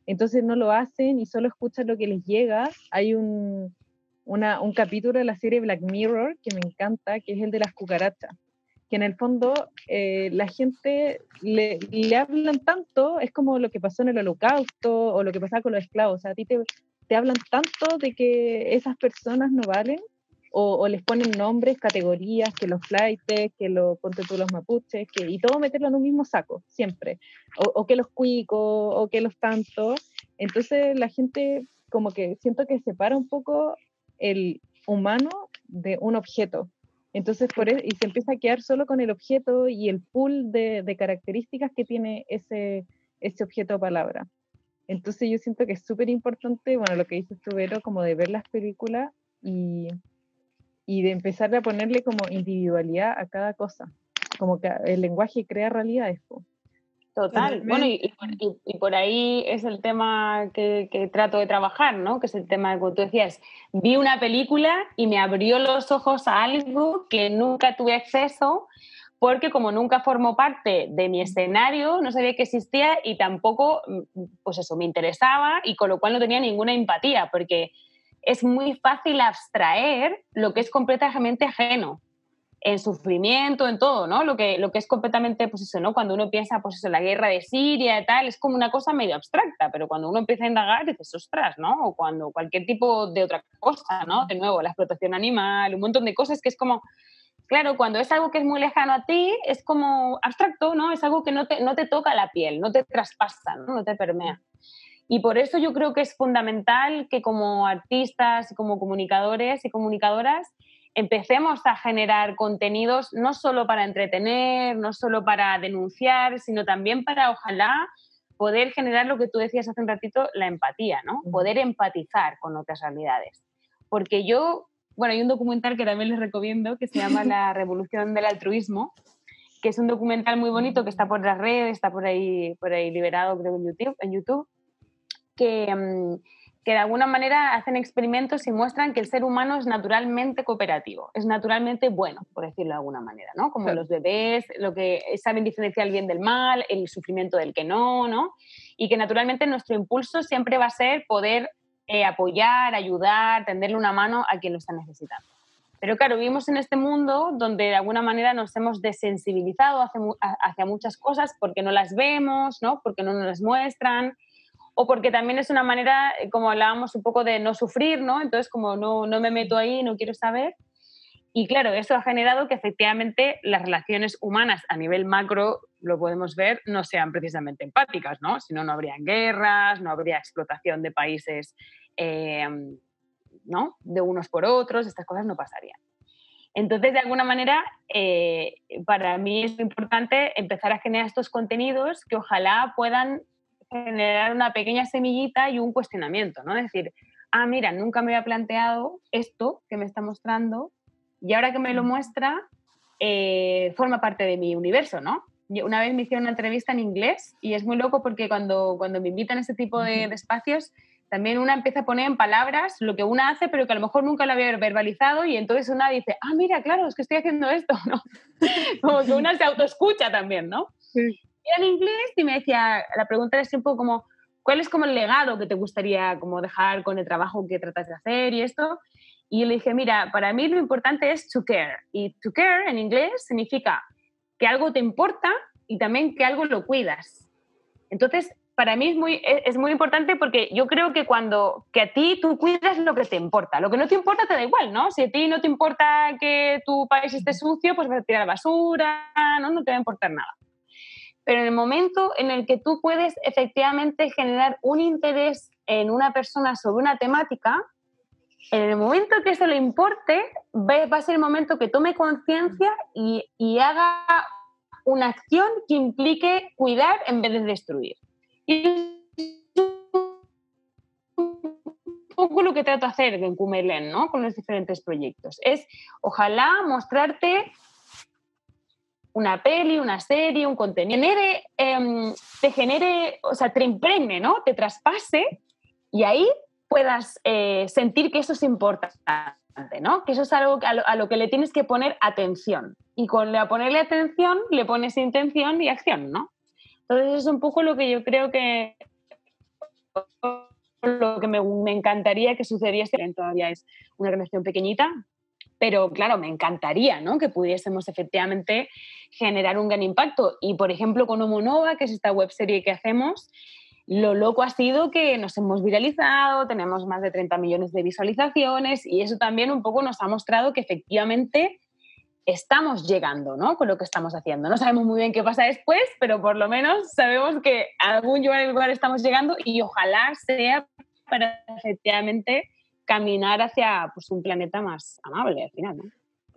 Entonces no lo hacen y solo escuchan lo que les llega. Hay un, una- un capítulo de la serie Black Mirror que me encanta, que es el de las cucarachas, que en el fondo eh, la gente le, le hablan tanto, es como lo que pasó en el holocausto o lo que pasaba con los esclavos, o sea, a ti te, te hablan tanto de que esas personas no valen o, o les ponen nombres, categorías, que los flightes, que los, ponte tú los mapuches, que, y todo meterlo en un mismo saco, siempre o, o que los cuicos, o que los tantos. Entonces la gente como que siento que separa un poco el humano de un objeto. Entonces, por e- y se empieza a quedar solo con el objeto y el pool de, de características que tiene ese, ese objeto o palabra. Entonces yo siento que es súper importante, bueno, lo que dices tú, Vero, como de ver las películas y, y de empezar a ponerle como individualidad a cada cosa. Como que el lenguaje crea realidades. po. Total. Bueno, y, y por- y- y por ahí es el tema que, que trato de trabajar, ¿no? Que es el tema que tú decías. Vi una película y me abrió los ojos a algo que nunca tuve acceso porque como nunca formó parte de mi escenario, no sabía que existía y tampoco, mm, pues eso, me interesaba y con lo cual no tenía ninguna empatía, porque es muy fácil abstraer lo que es completamente ajeno en sufrimiento, en todo, ¿no? Lo que, lo que es completamente, pues eso, ¿no? Cuando uno piensa, pues eso, la guerra de Siria y tal, es como una cosa medio abstracta, pero cuando uno empieza a indagar, dices, ostras, ¿no? O cuando cualquier tipo de otra cosa, ¿no? De nuevo, la explotación animal, un montón de cosas que es como, claro, cuando es algo que es muy lejano a ti, es como abstracto, ¿no? Es algo que no te, no te toca la piel, no te traspasa, ¿no? No te permea. Y por eso yo creo que es fundamental que como artistas y como comunicadores y comunicadoras empecemos a generar contenidos no solo para entretener, no solo para denunciar, sino también para ojalá poder generar lo que tú decías hace un ratito, la empatía, ¿no? Poder empatizar con otras realidades. Porque yo, bueno, hay un documental que también les recomiendo que se llama (laughs) La revolución del altruismo, que es un documental muy bonito que está por las redes, está por ahí, por ahí liberado creo en YouTube, en YouTube que, mm, que de alguna manera hacen experimentos y muestran que el ser humano es naturalmente cooperativo, es naturalmente bueno, por decirlo de alguna manera, ¿no? Como Claro. los bebés, lo que saben diferenciar el bien del mal, el sufrimiento del que no, ¿no? Y que naturalmente nuestro impulso siempre va a ser poder eh, apoyar, ayudar, tenderle una mano a quien lo está necesitando. Pero claro, vivimos en este mundo donde de alguna manera nos hemos desensibilizado hacia, hacia muchas cosas porque no las vemos, ¿no? porque no nos las muestran, o porque también es una manera, eh, como hablábamos un poco de no sufrir, ¿no? Entonces, como no, no me meto ahí, no quiero saber. Y claro, eso ha generado que efectivamente las relaciones humanas a nivel macro, lo podemos ver, no sean precisamente empáticas, ¿no? Si no, no habría guerras, no habría explotación de países eh, ¿no? de unos por otros, estas cosas no pasarían. Entonces, de alguna manera, eh, para mí es importante empezar a generar estos contenidos que ojalá puedan generar una pequeña semillita y un cuestionamiento, ¿no? decir, ah, mira, nunca me había planteado esto que me está mostrando y ahora que me lo muestra, eh, forma parte de mi universo, ¿no? Una vez me hicieron una entrevista en inglés y es muy loco porque cuando, cuando me invitan a este tipo de, de espacios, también una empieza a poner en palabras lo que una hace, pero que a lo mejor nunca lo había verbalizado y entonces una dice, ah, mira, claro, es que estoy haciendo esto, (laughs) ¿no? Como que una se autoescucha también, ¿no? Sí. En inglés y me decía, la pregunta era siempre como, ¿cuál es como el legado que te gustaría como dejar con el trabajo que tratas de hacer y esto? Y le dije, mira, para mí lo importante es to care. Y to care en inglés significa que algo te importa y también que algo lo cuidas. Entonces, para mí es muy, e, es muy importante porque yo creo que cuando que a ti tú cuidas lo que te importa, lo que no te importa te da igual, ¿no? Si a ti no te importa que tu país esté sucio, pues vas a tirar basura, ¿no? No te va a importar nada. Pero en el momento en el que tú puedes efectivamente generar un interés en una persona sobre una temática, en el momento que eso le importe, va a ser el momento que tome conciencia y, y haga una acción que implique cuidar en vez de destruir. Y poco lo que trato de hacer en Kumelen, ¿no? Con los diferentes proyectos. Es, ojalá, mostrarte una peli, una serie, un contenido, genere, em, te genere, o sea, te impregne, ¿no? Te traspase y ahí puedas eh, sentir que eso es importante, ¿no? Que eso es algo a lo, a lo, que le tienes que poner atención. Y con la ponerle atención le pones intención y acción, ¿no? Entonces es un poco lo que yo creo que lo que me, me encantaría que sucediese, todavía es una organización pequeñita, pero claro, me encantaría ¿no? que pudiésemos efectivamente generar un gran impacto. Y por ejemplo, con Homonova, que es esta web serie que hacemos, lo loco ha sido que nos hemos viralizado, tenemos más de 30 millones de visualizaciones y eso también un poco nos ha mostrado que efectivamente estamos llegando, ¿no? Con lo que estamos haciendo. No sabemos muy bien qué pasa después, pero por lo menos sabemos que a algún lugar estamos llegando y ojalá sea para efectivamente caminar hacia pues, un planeta más amable al final, ¿no?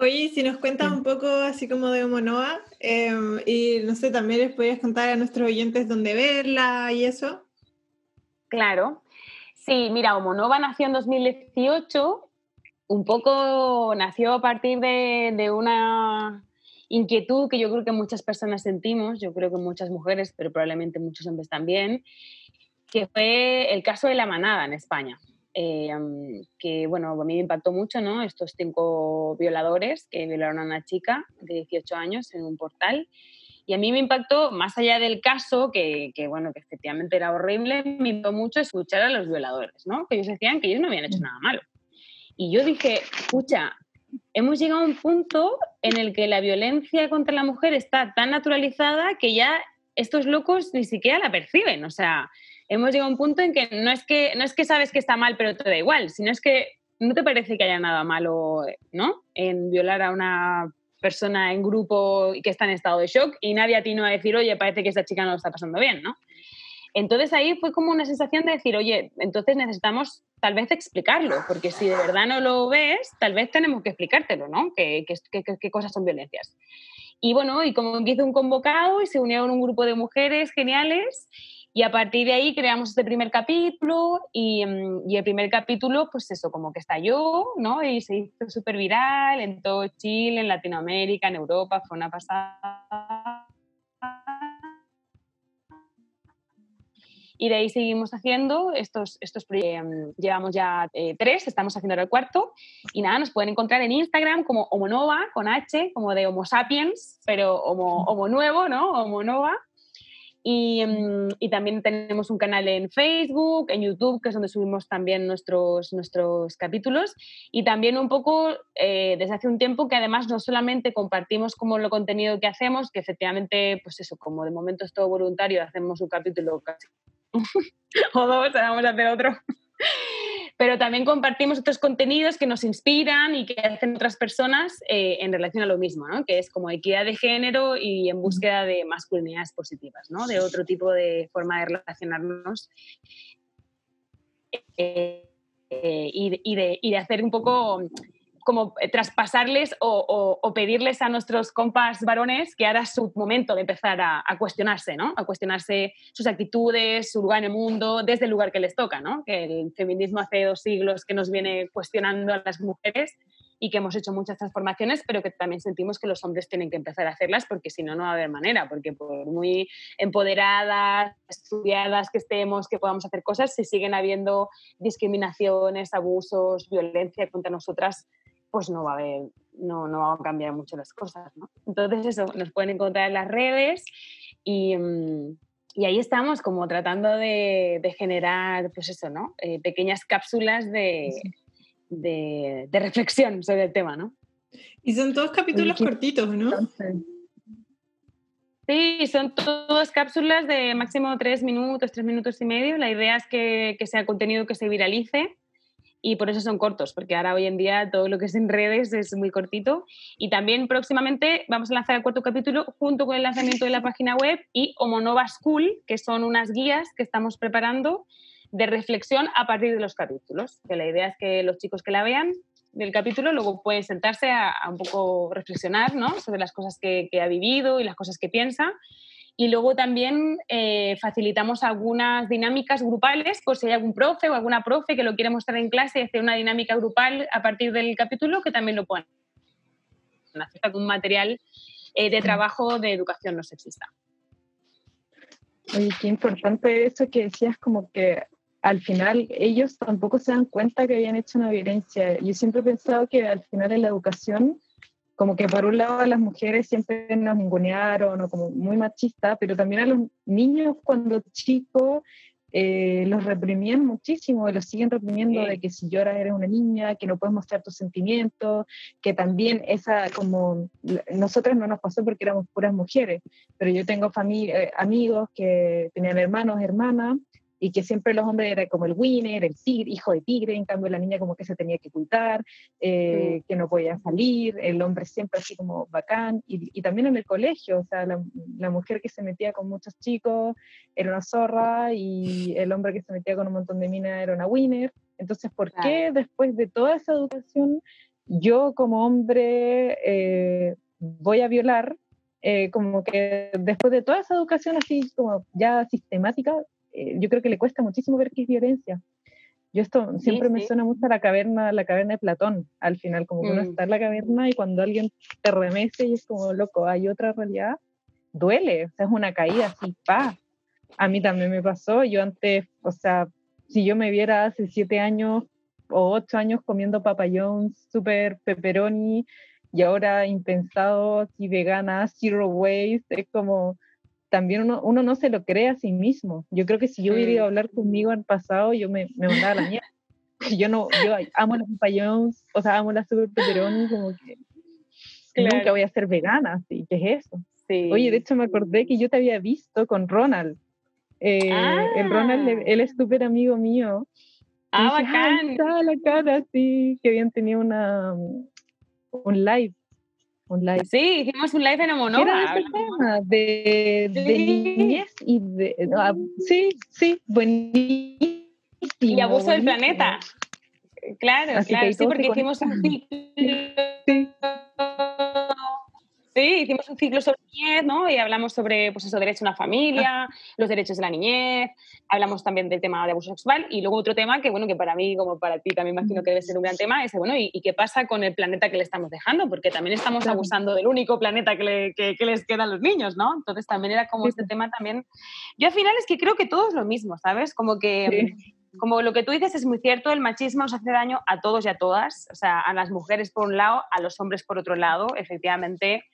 Oye, si nos cuentas un poco así como de Homonoa, em, y no sé, también les podías contar a nuestros oyentes dónde verla y eso. Claro. Sí, mira, Homonova nació en 2018 un poco nació a partir de, una inquietud que yo creo que muchas personas sentimos, yo creo que muchas mujeres, pero probablemente muchos hombres también, que fue el caso de la manada en España. Eh, que bueno, a mí me impactó mucho, ¿no? Estos cinco violadores que violaron a una chica de 18 años en un portal. Y a mí me impactó, más allá del caso, que, que, bueno, que efectivamente era horrible, me impactó mucho escuchar a los violadores, ¿no? Que ellos decían que ellos no habían hecho nada malo. Y yo dije, escucha, hemos llegado a un punto en el que la violencia contra la mujer está tan naturalizada que ya estos locos ni siquiera la perciben. O sea, hemos llegado a un punto en que no es que, no es que sabes que está mal, pero te da igual, sino es que no te parece que haya nada malo, ¿no? En violar a una persona en grupo que está en estado de shock y nadie a ti no va a decir, oye, parece que esta chica no lo está pasando bien, ¿no? Entonces ahí fue como una sensación de decir, oye, entonces necesitamos tal vez explicarlo, porque si de verdad no lo ves, tal vez tenemos que explicártelo, ¿no? ¿Qué, qué, cosas son violencias? Y bueno, y como hice un convocado y se unieron un grupo de mujeres geniales y a partir de ahí creamos este primer capítulo y, mm, y el primer capítulo, pues eso, como que estalló, ¿no? Y se hizo súper viral en todo Chile, en Latinoamérica, en Europa, fue una pasada Y de ahí seguimos haciendo estos, estos proyectos. Em, llevamos ya eh, tres, estamos haciendo ahora el cuarto. Y nada, nos pueden encontrar en Instagram como Homonova, con H, como de Homo sapiens, pero Homo, homo nuevo, ¿no? Homonova. Y, mm, y, también tenemos un canal en Facebook, en YouTube, que es donde subimos también nuestros, nuestros capítulos. Y también un poco eh, desde hace un tiempo que además no solamente compartimos como lo contenido que hacemos, que efectivamente, pues eso, como de momento es todo voluntario, hacemos un capítulo casi (laughs) o dos, vamos a hacer otro pero también compartimos otros contenidos que nos inspiran y que hacen otras personas eh, en relación a lo mismo, ¿no? que es como equidad de género y en búsqueda de masculinidades positivas, ¿no? de otro tipo de forma de relacionarnos eh, eh, y, de hacer un poco como eh, traspasarles o, pedirles a nuestros compas varones que ahora es su momento de empezar a, cuestionarse, ¿no? A cuestionarse sus actitudes, su lugar en el mundo, desde el lugar que les toca, ¿no? Que el feminismo hace dos siglos que nos viene cuestionando a las mujeres y que hemos hecho muchas transformaciones, pero que también sentimos que los hombres tienen que empezar a hacerlas porque si no, no va a haber manera, porque por muy empoderadas, estudiadas que estemos, que podamos hacer cosas, si siguen habiendo discriminaciones, abusos, violencia contra nosotras, pues no va a haber, no, no van a cambiar mucho las cosas, ¿no? Entonces eso, nos pueden encontrar en las redes y, mm, y ahí estamos como tratando de, de generar, pues eso, ¿no? Eh, pequeñas cápsulas de, de, de, reflexión sobre el tema, ¿no? Y son todos capítulos cortitos, ¿no? Sí, son todas cápsulas de máximo tres minutos, tres minutos y medio. La idea es que, que sea contenido que se viralice y por eso son cortos, porque ahora hoy en día todo lo que es en redes es muy cortito. Y también próximamente vamos a lanzar el cuarto capítulo junto con el lanzamiento de la página web y Homonova School, que son unas guías que estamos preparando de reflexión a partir de los capítulos. Que la idea es que los chicos que la vean del capítulo luego pueden sentarse a, un poco reflexionar ¿no? sobre las cosas que, que ha vivido y las cosas que piensa y luego también eh, facilitamos algunas dinámicas grupales, por si hay algún profe o alguna profe que lo quiere mostrar en clase y hacer una dinámica grupal a partir del capítulo, que también lo pueden hacer un material eh, de trabajo de educación no sexista. Oye, qué importante eso que decías, como que al final ellos tampoco se dan cuenta que habían hecho una violencia. Yo siempre he pensado que al final en la educación como que por un lado a las mujeres siempre nos ningunearon o como muy machista, pero también a los niños cuando chicos eh, los reprimían muchísimo y los siguen reprimiendo de que si lloras eres una niña, que no puedes mostrar tus sentimientos, que también esa como nosotras no nos pasó porque éramos puras mujeres, pero yo tengo familia, eh, amigos que tenían hermanos, hermanas y que siempre los hombres eran como el winner, el tigre, hijo de tigre, en cambio la niña como que se tenía que ocultar, eh, que no podía salir, el hombre siempre así como bacán, y, y también en el colegio, o sea, la, la, mujer que se metía con muchos chicos era una zorra y (laughs) el hombre que se metía con un montón de minas era una winner. Entonces, ¿por claro. qué después de toda esa educación yo como hombre eh, voy a violar? Eh, como que después de toda esa educación así como ya sistemática, eh, yo creo que le cuesta muchísimo ver qué es violencia. Yo esto siempre sí, me suena mucho a la caverna, la caverna de Platón, al final, como que mm. uno está en la caverna y cuando alguien te remece y es como, loco, hay otra realidad, duele, o sea, es una caída así, pa. A mí también me pasó, yo antes, o sea, si yo me viera hace siete años o ocho años comiendo papayón super pepperoni y ahora impensado, así vegana, zero waste, es como, también uno, uno, no se lo cree a sí mismo. Yo creo que si yo hubiera ido a hablar conmigo en pasado, yo me, me mandaba la mierda. (laughs) Yo no, yo amo los papayones, o sea, amo la super como que claro. nunca voy a ser vegana, ¿sí? ¿qué es eso? Sí. Oye, de hecho me acordé que yo te había visto con Ronald. Eh, ah. El Ronald, él es súper amigo mío. Ah, dije, bacán. Estaba la cara, sí, que habían tenido una, un live un live. Sí, hicimos un live en Homonova. Era tema de, de sí. niñez y de... Uh, sí, sí, buenísimo. Y abuso del planeta. Claro, Así claro, sí, porque hicimos un. Sí. Sí, hicimos un ciclo sobre niñez, ¿no? Y hablamos sobre, pues eso, derecho a una familia, los derechos de la niñez, hablamos también del tema de abuso sexual y luego otro tema que, bueno, que para mí, como para ti también imagino que debe ser un gran tema, es, bueno, ¿y, y qué pasa con el planeta que le estamos dejando? Porque también estamos abusando del único planeta que, le, que, que les queda a los niños, ¿no? Entonces también era como este tema también... Yo al final es que creo que todo es lo mismo, ¿sabes? Como que... Sí como lo que tú dices es muy cierto, el machismo nos hace daño a todos y a todas, o sea, a las mujeres por un lado, a los hombres por otro lado, efectivamente.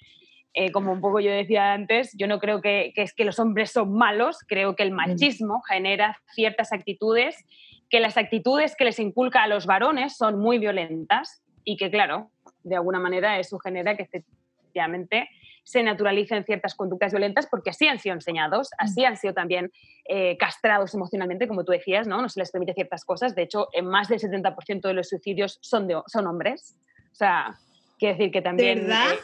eh, como un poco yo decía antes, yo no creo que, que, es que los hombres son malos, creo que el machismo genera ciertas actitudes, que las actitudes que les inculca a los varones son muy violentas y que, claro, de alguna manera eso genera que efectivamente se naturalicen ciertas conductas violentas porque así han sido enseñados, así han sido también eh, castrados emocionalmente, como tú decías, ¿no? No se les permite ciertas cosas. De hecho, en más del 70% de los suicidios son, de, son hombres. O sea, quiere decir que también... verdad?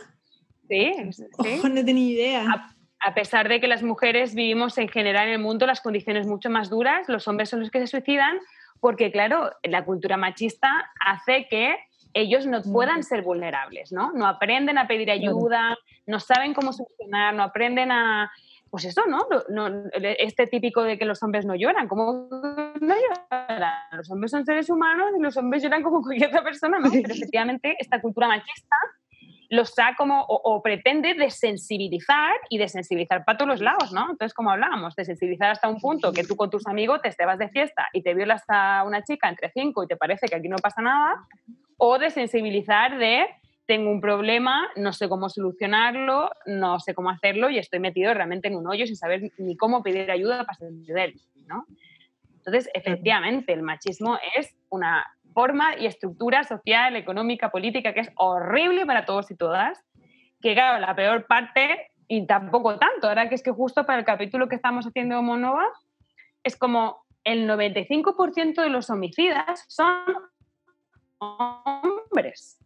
Eh, sí, sí. Ojo, no tenía idea. A, a pesar de que las mujeres vivimos en general en el mundo las condiciones mucho más duras, los hombres son los que se suicidan porque, claro, la cultura machista hace que ellos no puedan ser vulnerables, ¿no? No aprenden a pedir ayuda, no saben cómo solucionar, no aprenden a... Pues eso, ¿no? no este típico de que los hombres no lloran, ¿cómo no lloran? Los hombres son seres humanos y los hombres lloran como (laughs) cualquier otra persona, ¿no? Pero (laughs) efectivamente esta cultura machista los ha como, o, o, pretende desensibilizar y desensibilizar para todos los lados, ¿no? Entonces, como hablábamos, desensibilizar hasta un punto que tú con tus amigos te vas de fiesta y te violas a una chica entre cinco y te parece que aquí no pasa nada, o desensibilizar de tengo un problema, no sé cómo solucionarlo, no sé cómo hacerlo y estoy metido realmente en un hoyo sin saber ni cómo pedir ayuda para salir de él, ¿no? Entonces, efectivamente, el machismo es una forma y estructura social, económica, política que es horrible para todos y todas, que claro, la peor parte, y tampoco tanto, ahora que es que justo para el capítulo que estamos haciendo de Monova, es como el 95% de los homicidas son hombres.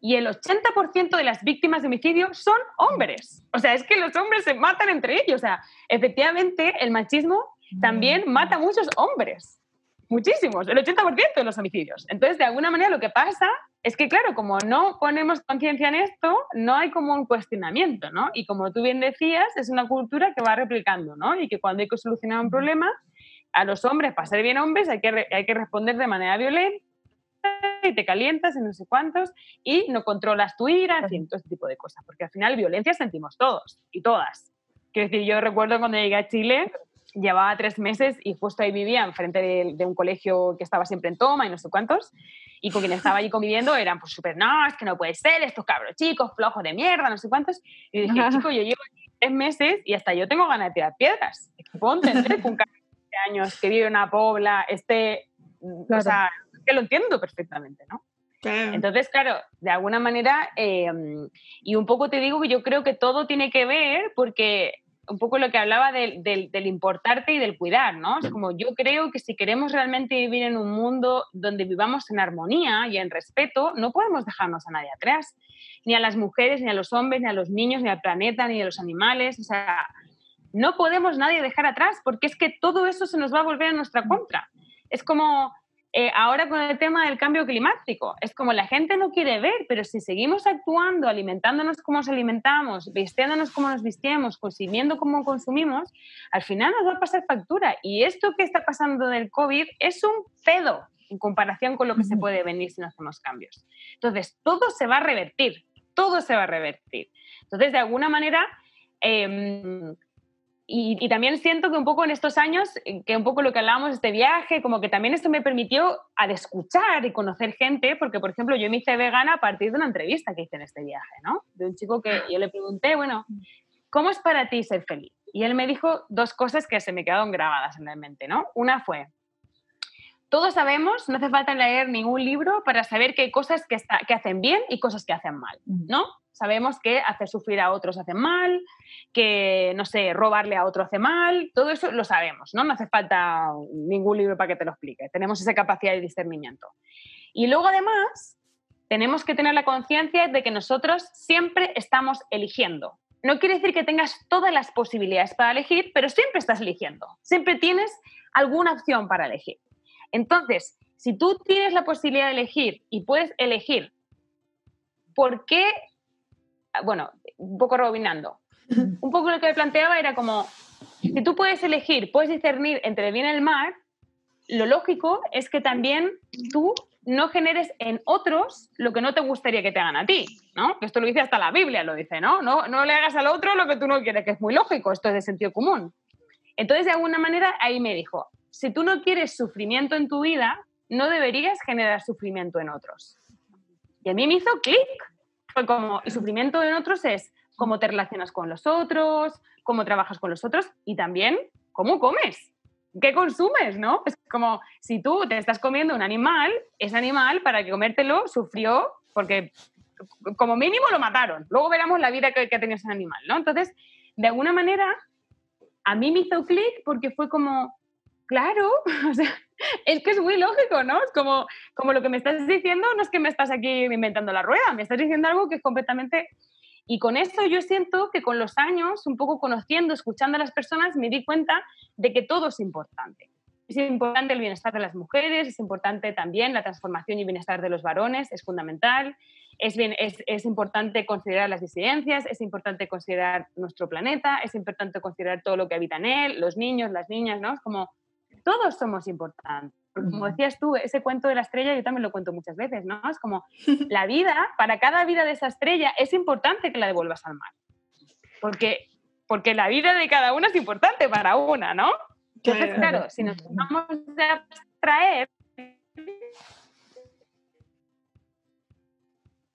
Y el 80% de las víctimas de homicidio son hombres. O sea, es que los hombres se matan entre ellos. O sea, efectivamente, el machismo también mata a muchos hombres. Muchísimos, el 80% de los homicidios. Entonces, de alguna manera, lo que pasa es que, claro, como no ponemos conciencia en esto, no hay como un cuestionamiento, ¿no? Y como tú bien decías, es una cultura que va replicando, ¿no? Y que cuando hay que solucionar un problema, a los hombres, para ser bien hombres, hay que, hay que responder de manera violenta y te calientas y no sé cuántos y no controlas tu ira, en fin, todo este tipo de cosas. Porque al final violencia sentimos todos y todas. Quiero decir, yo recuerdo cuando llegué a Chile, llevaba tres meses y justo ahí vivía enfrente de, de un colegio que estaba siempre en toma y no sé cuántos. Y con quien estaba allí conviviendo eran pues súper, no, es que no puede ser, estos cabros chicos, flojos de mierda, no sé cuántos. Y dije, chico, yo llevo tres meses y hasta yo tengo ganas de tirar piedras. Es que puedo entender que un (laughs) de años que vive en una pobla esté, claro. o sea, que lo entiendo perfectamente, ¿no? Claro. Entonces, claro, de alguna manera, eh, y un poco te digo que yo creo que todo tiene que ver porque un poco lo que hablaba del, del, del, importarte y del cuidar, ¿no? Es como yo creo que si queremos realmente vivir en un mundo donde vivamos en armonía y en respeto, no podemos dejarnos a nadie atrás, ni a las mujeres, ni a los hombres, ni a los niños, ni al planeta, ni a los animales, o sea, no podemos nadie dejar atrás porque es que todo eso se nos va a volver en nuestra contra. Es como eh, ahora con el tema del cambio climático, es como la gente no quiere ver, pero si seguimos actuando, alimentándonos como nos alimentamos, vistiéndonos como nos vistimos, consumiendo como consumimos, al final nos va a pasar factura. Y esto que está pasando del COVID es un pedo en comparación con lo que se puede venir si no hacemos cambios. Entonces, todo se va a revertir, todo se va a revertir. Entonces, de alguna manera, eh, y, también siento que un poco en estos años, eh, que un poco lo que hablábamos de este viaje, como que también esto me permitió al escuchar y conocer gente, porque por ejemplo yo me hice vegana a partir de una entrevista que hice en este viaje, ¿no? De un chico que yo le pregunté, bueno, ¿cómo es para ti ser feliz? Y él me dijo dos cosas que se me quedaron grabadas en la mente, ¿no? Una fue, todos sabemos, no hace falta leer ningún libro para saber que hay cosas que hacen bien y cosas que hacen mal, ¿no? Sabemos que hacer sufrir a otros hace mal, que, no sé, robarle a otro hace mal, todo eso lo sabemos, ¿no? No hace falta ningún libro para que te lo explique. Tenemos esa capacidad de discernimiento. Y luego, además, tenemos que tener la conciencia de que nosotros siempre estamos eligiendo. No quiere decir que tengas todas las posibilidades para elegir, pero siempre estás eligiendo. Siempre tienes alguna opción para elegir. Entonces, si tú tienes la posibilidad de elegir y puedes elegir, ¿por qué? Bueno, un poco robinando. Un poco lo que me planteaba era como, si tú puedes elegir, puedes discernir entre el bien y el mal, lo lógico es que también tú no generes en otros lo que no te gustaría que te hagan a ti, ¿no? Esto lo dice hasta la Biblia, lo dice, ¿no? No, no le hagas al otro lo que tú no quieres, que es muy lógico, esto es de sentido común. Entonces, de alguna manera, ahí me dijo, si tú no quieres sufrimiento en tu vida, no deberías generar sufrimiento en otros. Y a mí me hizo clic. Como, el sufrimiento en otros es cómo te relacionas con los otros, cómo trabajas con los otros y también cómo comes. ¿Qué consumes, no? Es como si tú te estás comiendo un animal, ese animal para que comértelo sufrió porque como mínimo lo mataron. Luego veremos la vida que, que tenía ese animal, ¿no? Entonces, de alguna manera, a mí me hizo clic porque fue como, claro, (laughs) o sea, es que es muy lógico, ¿no? Es como, como lo que me estás diciendo, no es que me estás aquí inventando la rueda, me estás diciendo algo que es completamente... Y con esto yo siento que con los años, un poco conociendo, escuchando a las personas, me di cuenta de que todo es importante. Es importante el bienestar de las mujeres, es importante también la transformación y bienestar de los varones, es fundamental. Es, bien, es, es, importante considerar las disidencias, es importante considerar nuestro planeta, es importante considerar todo lo que habita en él, los niños, las niñas, ¿no? Es como todos somos importantes. Como decías tú, ese cuento de la estrella yo también lo cuento muchas veces, ¿no? Es como (laughs) la vida, para cada vida de esa estrella es importante que la devuelvas al mar. Porque, porque la vida de cada una es importante para una, ¿no? Entonces, claro, si nos vamos a abstraer,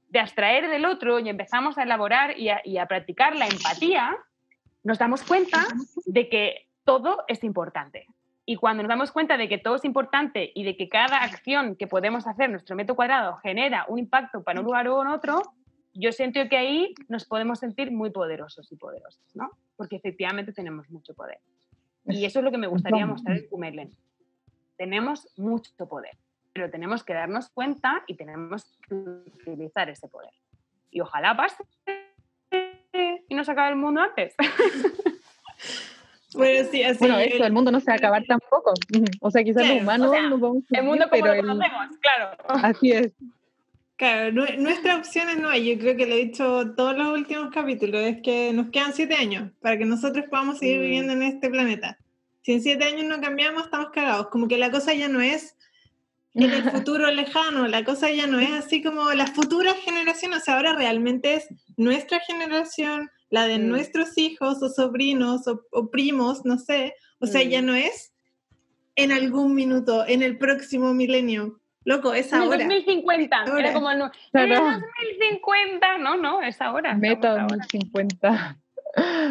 de abstraer del otro y empezamos a elaborar y a, y a practicar la empatía, nos damos cuenta de que todo es importante. Y cuando nos damos cuenta de que todo es importante y de que cada acción que podemos hacer, nuestro metro cuadrado, genera un impacto para un lugar o en otro, yo siento que ahí nos podemos sentir muy poderosos y poderosas, ¿no? Porque efectivamente tenemos mucho poder. Y eso es lo que me gustaría mostrar en Kumelen. Tenemos mucho poder, pero tenemos que darnos cuenta y tenemos que utilizar ese poder. Y ojalá pase y no se acabe el mundo antes. (laughs) Bueno, sí, así. Bueno, eso, el mundo no se va a acabar tampoco. O sea, quizás los humanos o sea, no vamos El mundo como lo conocemos, claro. Así es. Claro, nuestra opción es no hay. Yo creo que lo he dicho todos los últimos capítulos, es que nos quedan siete años para que nosotros podamos seguir Mm. viviendo en este planeta. Si en siete años no cambiamos, estamos cagados. Como que la cosa ya no es en el (laughs) futuro lejano, la cosa ya no es así como las futuras generaciones, o sea, ahora realmente es nuestra generación, la de Mm. nuestros hijos o sobrinos o, o primos, no sé. O sea, Mm. ya no es en algún minuto, en el próximo milenio. Loco, es En el ahora. 2050, Ahora. era como, no, Claro. en el 2050, no, no, es ahora. Meta ahora. 2050.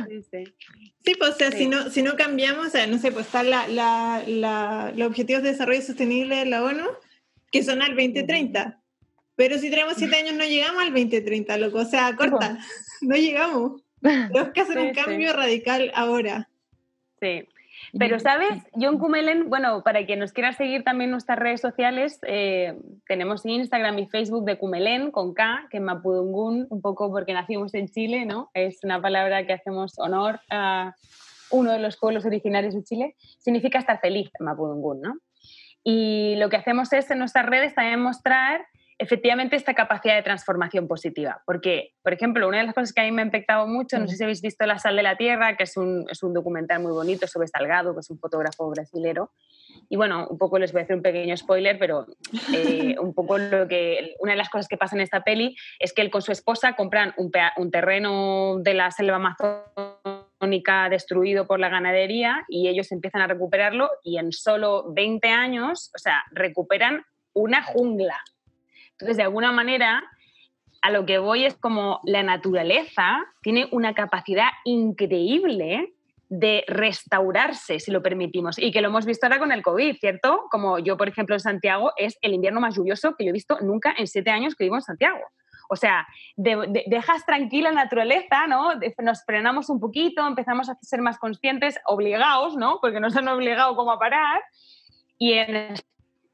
Sí, sí. Sí, pues, o sea, Sí. si, no, si no cambiamos, o sea, no sé, pues están la, la, la- los Objetivos de Desarrollo Sostenible de la ONU, que son al 2030. Pero si tenemos siete (laughs) años, no llegamos al 2030, loco. O sea, corta, (laughs) no llegamos. Tenemos que hacer Sí, un sí. cambio radical ahora. Sí. Pero, ¿sabes? Yo en Kumelen, bueno, para quien nos quiera seguir también nuestras redes sociales, eh, tenemos Instagram y Facebook de Kumelen con K, que es Mapudungun, un poco porque nacimos en Chile, ¿no? Es una palabra que hacemos honor a uno de los pueblos originarios de Chile. Significa estar feliz en Mapudungun, ¿no? Y lo que hacemos es en nuestras redes también mostrar efectivamente esta capacidad de transformación positiva. Porque, por ejemplo, una de las cosas que a mí me ha impactado mucho, no sé si habéis visto La sal de la tierra, que es un, es un documental muy bonito sobre Salgado, que es un fotógrafo brasilero. Y bueno, un poco les voy a hacer un pequeño spoiler, pero eh, un poco lo que, una de las cosas que pasa en esta peli es que él con su esposa compran un, un terreno de la selva amazónica destruido por la ganadería y ellos empiezan a recuperarlo y en solo 20 años, o sea, recuperan una jungla. Entonces, de alguna manera, a lo que voy es como la naturaleza tiene una capacidad increíble de restaurarse, si lo permitimos, y que lo hemos visto ahora con el COVID, ¿cierto? Como yo, por ejemplo, en Santiago, es el invierno más lluvioso que yo he visto nunca en siete años que vivo en Santiago. O sea, de- de- dejas tranquila la naturaleza, ¿no? Nos frenamos un poquito, empezamos a ser más conscientes, obligados, ¿no? Porque nos han obligado como a parar. Y en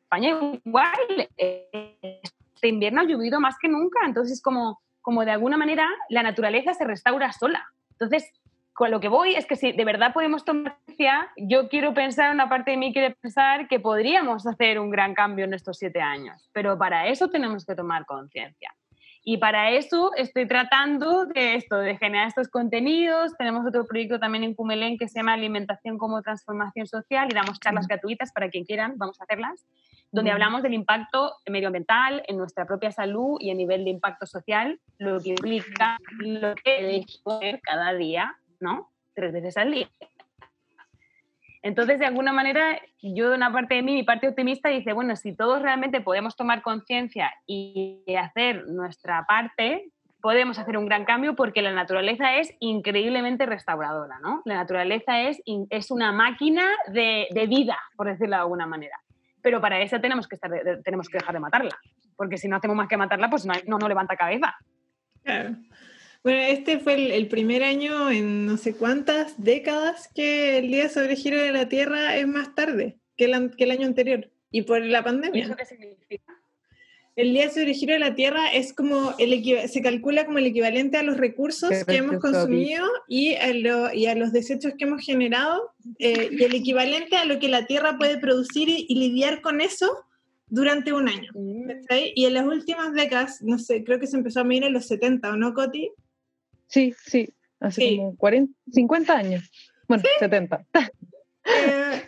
España igual, eh, este invierno ha llovido más que nunca, entonces como, como de alguna manera la naturaleza se restaura sola. Entonces, con lo que voy es que si de verdad podemos tomar conciencia, yo quiero pensar, una parte de mí quiere pensar que podríamos hacer un gran cambio en estos siete años, pero para eso tenemos que tomar conciencia. Y para eso estoy tratando de esto, de generar estos contenidos. Tenemos otro proyecto también en Cumelén que se llama Alimentación como Transformación Social y damos charlas gratuitas para quien quieran, vamos a hacerlas, donde hablamos del impacto medioambiental en nuestra propia salud y a nivel de impacto social, lo que implica lo que comer cada día, ¿no? Tres veces al día. Entonces, de alguna manera, yo de una parte de mí, mi parte optimista, dice, bueno, si todos realmente podemos tomar conciencia y hacer nuestra parte, podemos hacer un gran cambio porque la naturaleza es increíblemente restauradora, ¿no? La naturaleza es, es una máquina de, de vida, por decirlo de alguna manera. Pero para eso tenemos que, estar, tenemos que dejar de matarla, porque si no hacemos más que matarla, pues no, no, no levanta cabeza. Claro. Bueno, este fue el, el, primer año en no sé cuántas décadas que el día sobre el giro de la Tierra es más tarde que el, que el año anterior. Y por la pandemia. ¿Y eso qué significa? El día sobre el giro de la Tierra es como el se calcula como el equivalente a los recursos que hemos consumido y a, lo, y a, los desechos que hemos generado eh, y el equivalente a lo que la Tierra puede producir y, y lidiar con eso durante un año. Y en las últimas décadas, no sé, creo que se empezó a medir en los 70, ¿o no, Coti? Sí, sí, hace Sí. como 40, 50 años. Bueno, 70. Eh,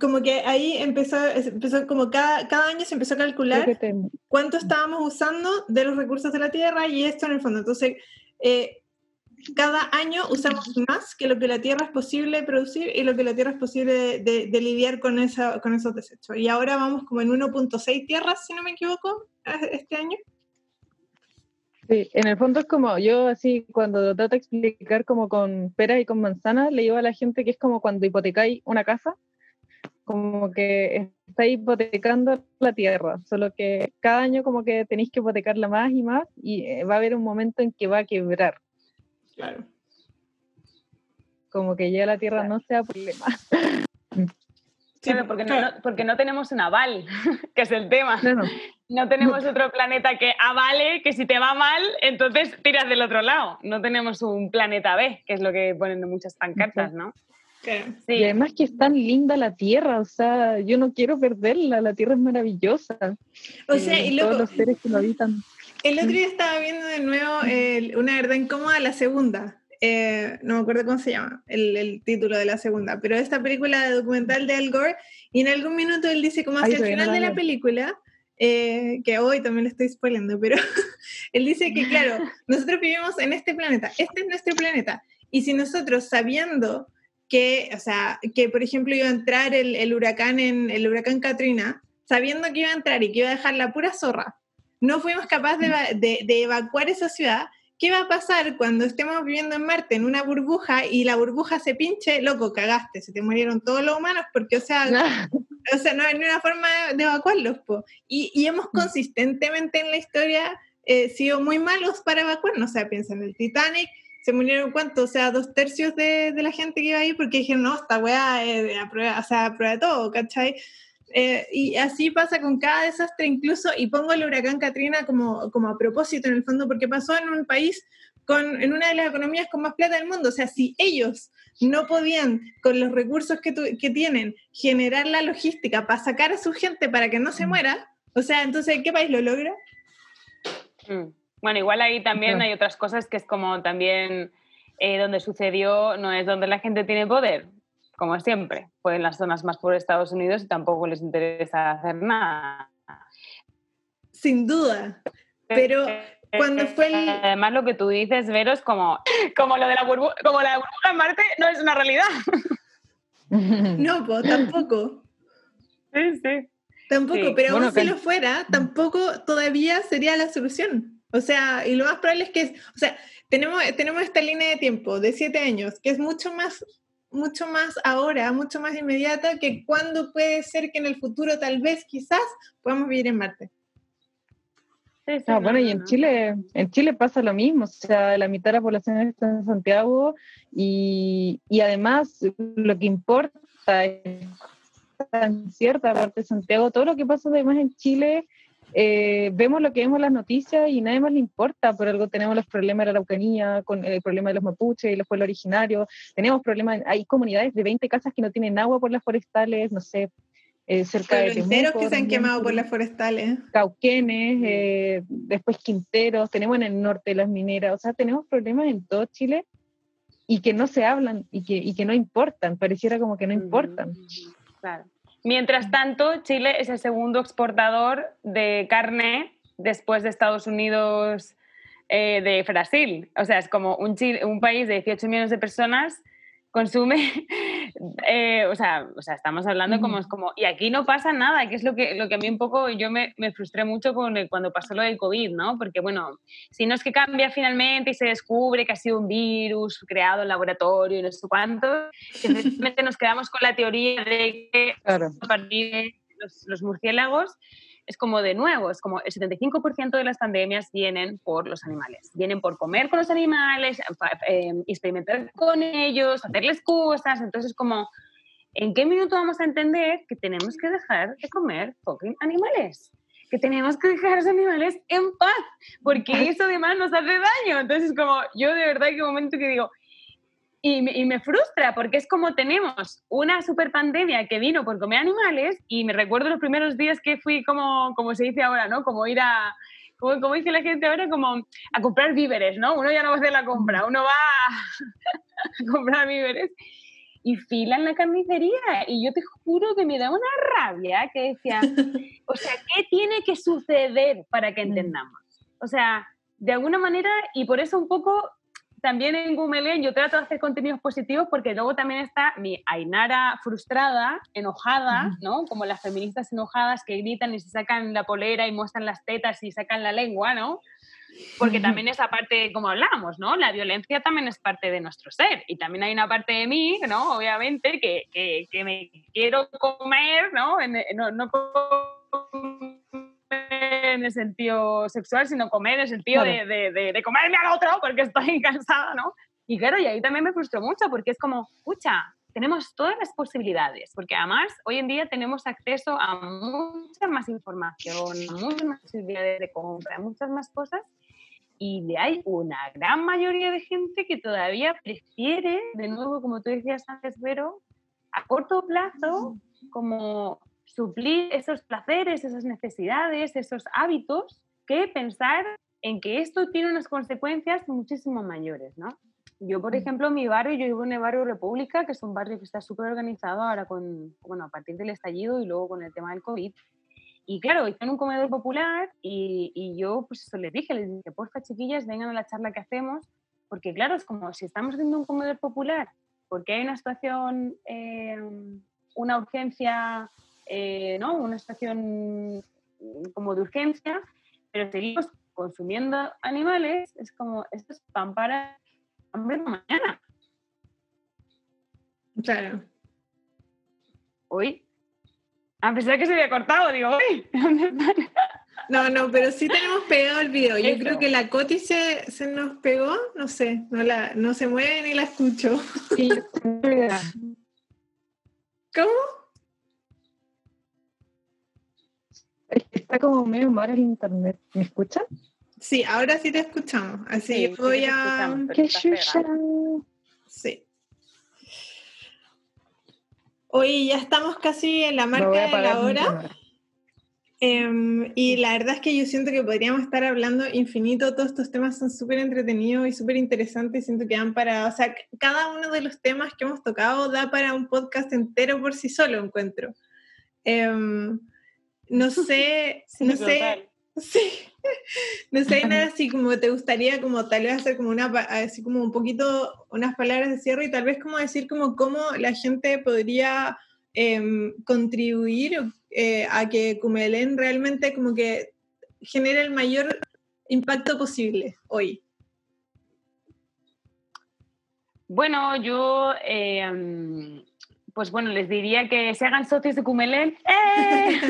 como que ahí empezó, empezó como cada, cada año se empezó a calcular cuánto estábamos usando de los recursos de la Tierra y esto en el fondo. Entonces, eh, cada año usamos más que lo que la Tierra es posible producir y lo que la Tierra es posible de, de- de lidiar con, esa, con esos desechos. Y ahora vamos como en 1.6 tierras, si no me equivoco, este año. Sí, en el fondo es como, yo así cuando trato de explicar como con peras y con manzanas, le digo a la gente que es como cuando hipotecáis una casa, como que estáis hipotecando la tierra, solo que cada año como que tenéis que hipotecarla más y más y eh, va a haber un momento en que va a quebrar, Claro. como que ya la tierra no sea problema. (laughs) Claro, porque, no, no- porque no tenemos un aval, (laughs) que es el tema. No, no. No tenemos otro planeta que avale que si te va mal, entonces tiras del otro lado. No tenemos un planeta B, que es lo que ponen en muchas pancartas, ¿no? Sí. Y además que es tan linda la tierra, o sea, yo no quiero perderla, la tierra es maravillosa. O sea, y todos loco, los seres que lo habitan. El otro día estaba viendo de nuevo el- una verdad incómoda, la segunda. Eh, no me acuerdo cómo se llama el, el título de la segunda, pero esta película de documental de Al Gore, y en algún minuto él dice como Ay, hacia el todavía no final la de la película, eh, que hoy también le estoy spoilando, pero (laughs) él dice que claro, (laughs) nosotros vivimos en este planeta, este es nuestro planeta, y si nosotros sabiendo que, o sea, que por ejemplo iba a entrar el, el huracán en el huracán Katrina, sabiendo que iba a entrar y que iba a dejar la pura zorra, no fuimos capaces de, de- de evacuar esa ciudad, ¿qué va a pasar cuando estemos viviendo en Marte en una burbuja y la burbuja se pinche? Loco, cagaste, se te murieron todos los humanos porque, o sea, (laughs) o sea no hay ni una forma de evacuarlos. Po. Y, y hemos consistentemente en la historia eh, sido muy malos para evacuarnos. O sea, piensa en el Titanic, se murieron cuánto, o sea, dos tercios de, de la gente que iba ahí porque dijeron, no, esta weá es a prueba, o sea, a prueba de todo, ¿cachai? Eh, y así pasa con cada desastre incluso, y pongo el huracán Katrina como, como a propósito en el fondo, porque pasó en un país con, en una de las economías con más plata del mundo. O sea, si ellos no podían, con los recursos que, tu- que tienen, generar la logística para sacar a su gente para que no se muera, o sea, entonces, ¿qué país lo logra? Mm. Bueno, igual ahí también hay otras cosas que es como también eh, donde sucedió, no es donde la gente tiene poder, como siempre, pues en las zonas más pobres de Estados Unidos y tampoco les interesa hacer nada. Sin duda. Pero cuando fue el- Además, lo que tú dices, Vero, es como, como lo de la burbuja, como la burbuja en Marte no es una realidad. No, pues tampoco. Sí, sí. Tampoco, Sí. pero Bueno, aún si lo fuera, tampoco todavía sería la solución. O sea, y lo más probable es que, o sea, tenemos, tenemos esta línea de tiempo de siete años, que es mucho más, mucho más ahora, mucho más inmediata que cuando puede ser que en el futuro, tal vez, quizás, podamos vivir en Marte. Sí, sí, Ah, no, bueno, y en no. Chile, en Chile pasa lo mismo, o sea, la mitad de la población está en Santiago y, y además lo que importa es tan cierta parte de Santiago, todo lo que pasa además en Chile, eh, vemos lo que vemos en las noticias y nadie más le importa, por algo tenemos los problemas de la Araucanía, con el problema de los mapuches y los pueblos originarios, tenemos problemas, hay comunidades de 20 casas que no tienen agua por las forestales, no sé, eh, cerca de Temuco que se han quemado por las forestales. Cauquenes, eh, después Quinteros, tenemos en el norte las mineras, o sea, tenemos problemas en todo Chile y que no se hablan y que, y que no importan, pareciera como que no importan. Ujú, Claro. Mientras tanto, Chile es el segundo exportador de carne después de Estados Unidos eh, de Brasil. O sea, es como un, Chile- un país de 18 millones de personas consume (laughs) eh, o, sea, o sea, estamos hablando como, es como, y aquí no pasa nada, que es lo que, lo que a mí un poco, yo me, me frustré mucho con cuando pasó lo del COVID, ¿no? Porque bueno, si no es que cambia finalmente y se descubre que ha sido un virus creado en laboratorio y no sé cuánto, (laughs) simplemente nos quedamos con la teoría de que a partir de los, los murciélagos es como de nuevo, es como el 75% de las pandemias vienen por los animales, vienen por comer con los animales, eh, experimentar con ellos, hacerles cosas, entonces como, ¿en qué minuto vamos a entender que tenemos que dejar de comer fucking animales? Que tenemos que dejar a los animales en paz, porque (laughs) eso además nos hace daño. Entonces, como yo de verdad que un momento que digo, y me, frustra porque es como tenemos una super pandemia que vino por comer animales y me recuerdo los primeros días que fui como, como se dice ahora, ¿no? Como ir a, como, como dice la gente ahora, como a comprar víveres, ¿no? Uno ya no va a hacer la compra, uno va a (laughs) comprar víveres y fila en la carnicería y yo te juro que me da una rabia que decía, (laughs) o sea, ¿qué tiene que suceder para que mm. entendamos? O sea, de alguna manera, y por eso un poco también en Gumelen yo trato de hacer contenidos positivos porque luego también está mi Ainara frustrada, enojada, ¿no? Como las feministas enojadas que gritan y se sacan la polera y muestran las tetas y sacan la lengua, ¿no? Porque también esa parte, como hablamos, ¿no? La violencia también es parte de nuestro ser. Y también hay una parte de mí, ¿no? Obviamente, que, que, que me quiero comer, ¿no? no, no en el sentido sexual, sino comer en el sentido de, de, de, comerme al otro porque estoy (laughs) cansada, ¿no? Y claro, y ahí también me frustró mucho porque es como, escucha, tenemos todas las posibilidades, porque además hoy en día tenemos acceso a mucha más información, a muchas más posibilidades de compra, a muchas más cosas, y hay una gran mayoría de gente que todavía prefiere, de nuevo, como tú decías antes, Vero, a corto plazo, como suplir esos placeres, esas necesidades, esos hábitos, que pensar en que esto tiene unas consecuencias muchísimo mayores, ¿no? Yo, por mm. ejemplo, mi barrio, yo vivo en el barrio República, que es un barrio que está súper organizado ahora con, bueno, a partir del estallido y luego con el tema del COVID. Y claro, en un comedor popular y, y, yo pues eso les dije, les dije, porfa chiquillas, vengan a la charla que hacemos, porque claro, es como si estamos haciendo un comedor popular, porque hay una situación, eh, una urgencia eh, ¿no? una estación como de urgencia, pero seguimos consumiendo animales, es como, esto es pan para hambre mañana. Claro. Hoy. A pesar que se había cortado, digo, uy, (laughs) No, no, pero sí tenemos pegado el video. Yo creo que la Coti se, se, nos pegó, no sé, no, la, no se mueve ni la escucho. (laughs) ¿Cómo? Está como medio mal el internet. ¿Me escuchan? Sí, ahora sí te escuchamos. Así voy a. ¡Qué Sí. Hoy ya estamos casi en la marca de la hora. Em, y la verdad es que yo siento que podríamos estar hablando infinito. Todos estos temas son súper entretenidos y súper interesantes. Siento que dan para. O sea, cada uno de los temas que hemos tocado da para un podcast entero por sí solo, encuentro. Um, no (laughs) sé, no sé, sí, no sé nada así como te gustaría como tal vez hacer como una, así como un poquito unas palabras de cierre y tal vez como decir como cómo la gente podría em, contribuir eh, a que Kumelen realmente como que genere el mayor impacto posible hoy. Bueno, yo em, pues bueno, les diría que se hagan socios de Cumelén. (laughs) ¡Eh!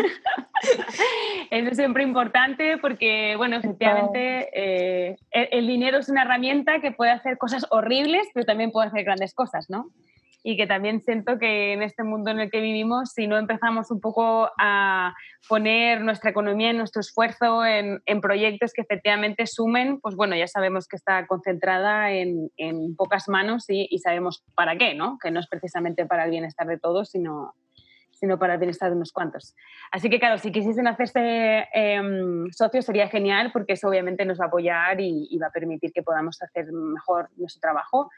Eso es siempre importante porque, bueno, efectivamente, eh, el, dinero es una herramienta que puede hacer cosas horribles, pero también puede hacer grandes cosas, ¿no? Y que también siento que en este mundo en el que vivimos, si no empezamos un poco a poner nuestra economía y nuestro esfuerzo en, en proyectos que efectivamente sumen, pues bueno, ya sabemos que está concentrada en, en pocas manos y, y, sabemos para qué, ¿no? Que no es precisamente para el bienestar de todos, sino, sino para el bienestar de unos cuantos. Así que claro, si quisiesen hacerse eh, socios sería genial porque eso obviamente nos va a apoyar y, y va a permitir que podamos hacer mejor nuestro trabajo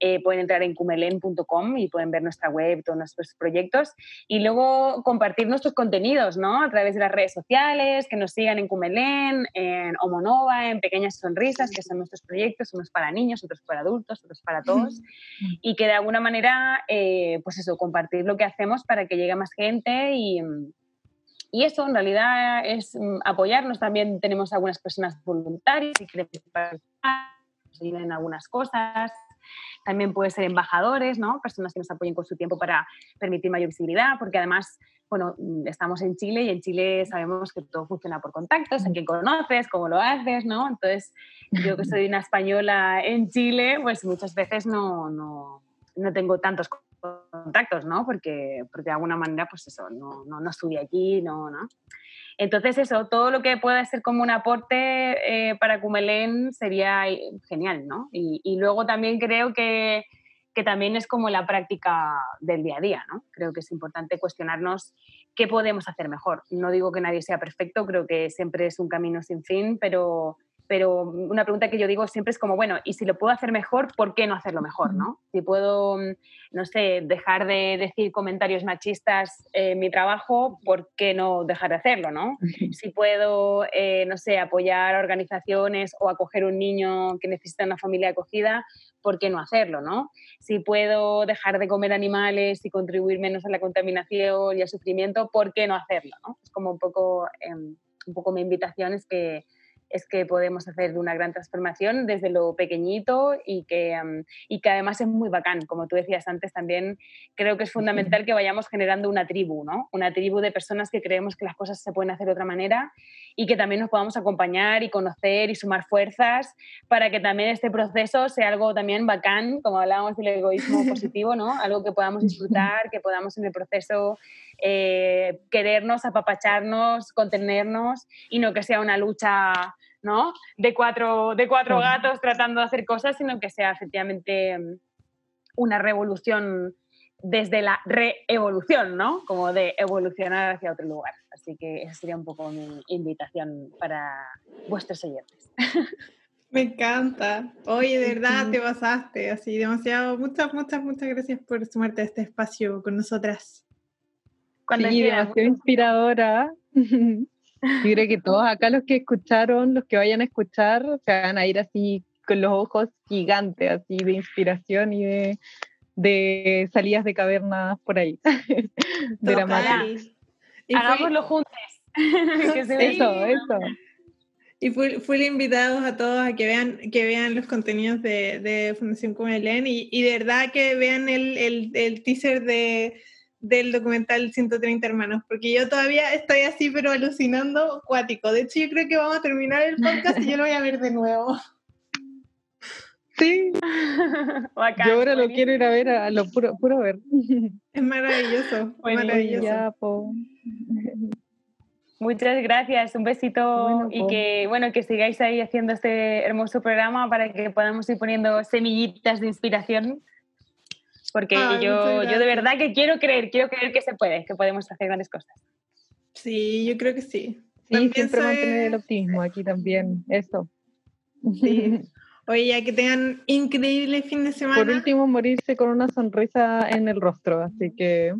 eh, pueden entrar en cumelen.com y pueden ver nuestra web, todos nuestros proyectos y luego compartir nuestros contenidos, ¿no? A través de las redes sociales, que nos sigan en Cumelen, en Homonova, en Pequeñas Sonrisas, que son nuestros proyectos, unos para niños, otros para adultos, otros para todos, y que de alguna manera, eh, pues eso, compartir lo que hacemos para que llegue más gente y, y eso en realidad es mm, apoyarnos. También tenemos algunas personas voluntarias y quieren participar, en algunas cosas. También puede ser embajadores, ¿no? Personas que nos apoyen con su tiempo para permitir mayor visibilidad, porque además, bueno, estamos en Chile y en Chile sabemos que todo funciona por contactos, a quién conoces, cómo lo haces, ¿no? Entonces, yo que soy una española en Chile, pues muchas veces no, no, no tengo tantos contactos, ¿no? Porque, porque de alguna manera, pues eso, no, no, no estudié aquí, no, ¿no? Entonces eso, todo lo que pueda ser como un aporte eh, para Cumelén sería genial, ¿no? Y, y luego también creo que, que, también es como la práctica del día a día, ¿no? Creo que es importante cuestionarnos qué podemos hacer mejor. No digo que nadie sea perfecto, creo que siempre es un camino sin fin, pero pero una pregunta que yo digo siempre es como, bueno, y si lo puedo hacer mejor, ¿por qué no hacerlo mejor? ¿no? Si puedo, mm, no sé, dejar de decir comentarios machistas en mi trabajo, ¿por qué no dejar de hacerlo? ¿no? Si puedo, eh, no sé, apoyar organizaciones o acoger un niño que necesita una familia acogida, ¿por qué no hacerlo? ¿no? Si puedo dejar de comer animales y contribuir menos a la contaminación y al sufrimiento, ¿por qué no hacerlo? ¿no? Es como un poco, em, un poco mi invitación es que es que podemos hacer una gran transformación desde lo pequeñito y que, y que además es muy bacán. Como tú decías antes, también creo que es fundamental que vayamos generando una tribu, ¿no? Una tribu de personas que creemos que las cosas se pueden hacer de otra manera y que también nos podamos acompañar y conocer y sumar fuerzas para que también este proceso sea algo también bacán, como hablábamos del egoísmo (laughs) positivo, ¿no? Algo que podamos disfrutar, que podamos en el proceso eh, querernos, apapacharnos, contenernos y no que sea una lucha ¿no? de, cuatro, de cuatro gatos tratando de hacer cosas, sino que sea efectivamente mm, una revolución desde la reevolución, ¿no? Como de evolucionar hacia otro lugar. Así que esa sería un poco mi invitación para vuestros oyentes. (laughs) Me encanta. Oye, de verdad te pasaste así demasiado. Muchas, muchas, muchas gracias por sumarte a este espacio con nosotras. Cuando sí, demasiado inspiradora. (laughs) Yo creo que todos acá los que escucharon, los que vayan a escuchar, se van a ir así con los ojos gigantes, así de inspiración y de, de salidas de cavernas por ahí. (laughs) de la Hagámoslo juntos. (laughs) eso, eso. Y fui, invitados a todos a que vean, que vean los contenidos de, de Fundación Comelén y, y de verdad que vean el, el, el teaser de, del documental 130 hermanos, porque yo todavía estoy así, pero alucinando, cuático. De hecho, yo creo que vamos a terminar el podcast y yo lo voy a ver de nuevo. (laughs) Sí, yo ahora lo quiero ir a ver, a lo puro, puro ver. Es maravilloso, maravilloso. (laughs) Muchas gracias, un besito y que bueno que sigáis ahí haciendo este hermoso programa para que podamos ir poniendo semillitas de inspiración porque yo, yo de verdad que quiero creer, quiero creer que se puede, que podemos hacer grandes cosas. Sí, yo creo que sí. Sí, siempre mantener el (laughs) optimismo aquí también, eso. Sí. Oye, ya que tengan increíble fin de semana. Por último, morirse con una sonrisa en el rostro, así que...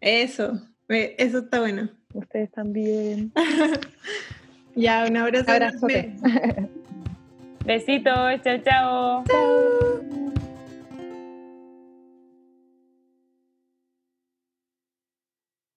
Eso, eso está bueno. Ustedes también. (laughs) ya, un abrazo. Abrazo. Besitos, chao, chao. Chao.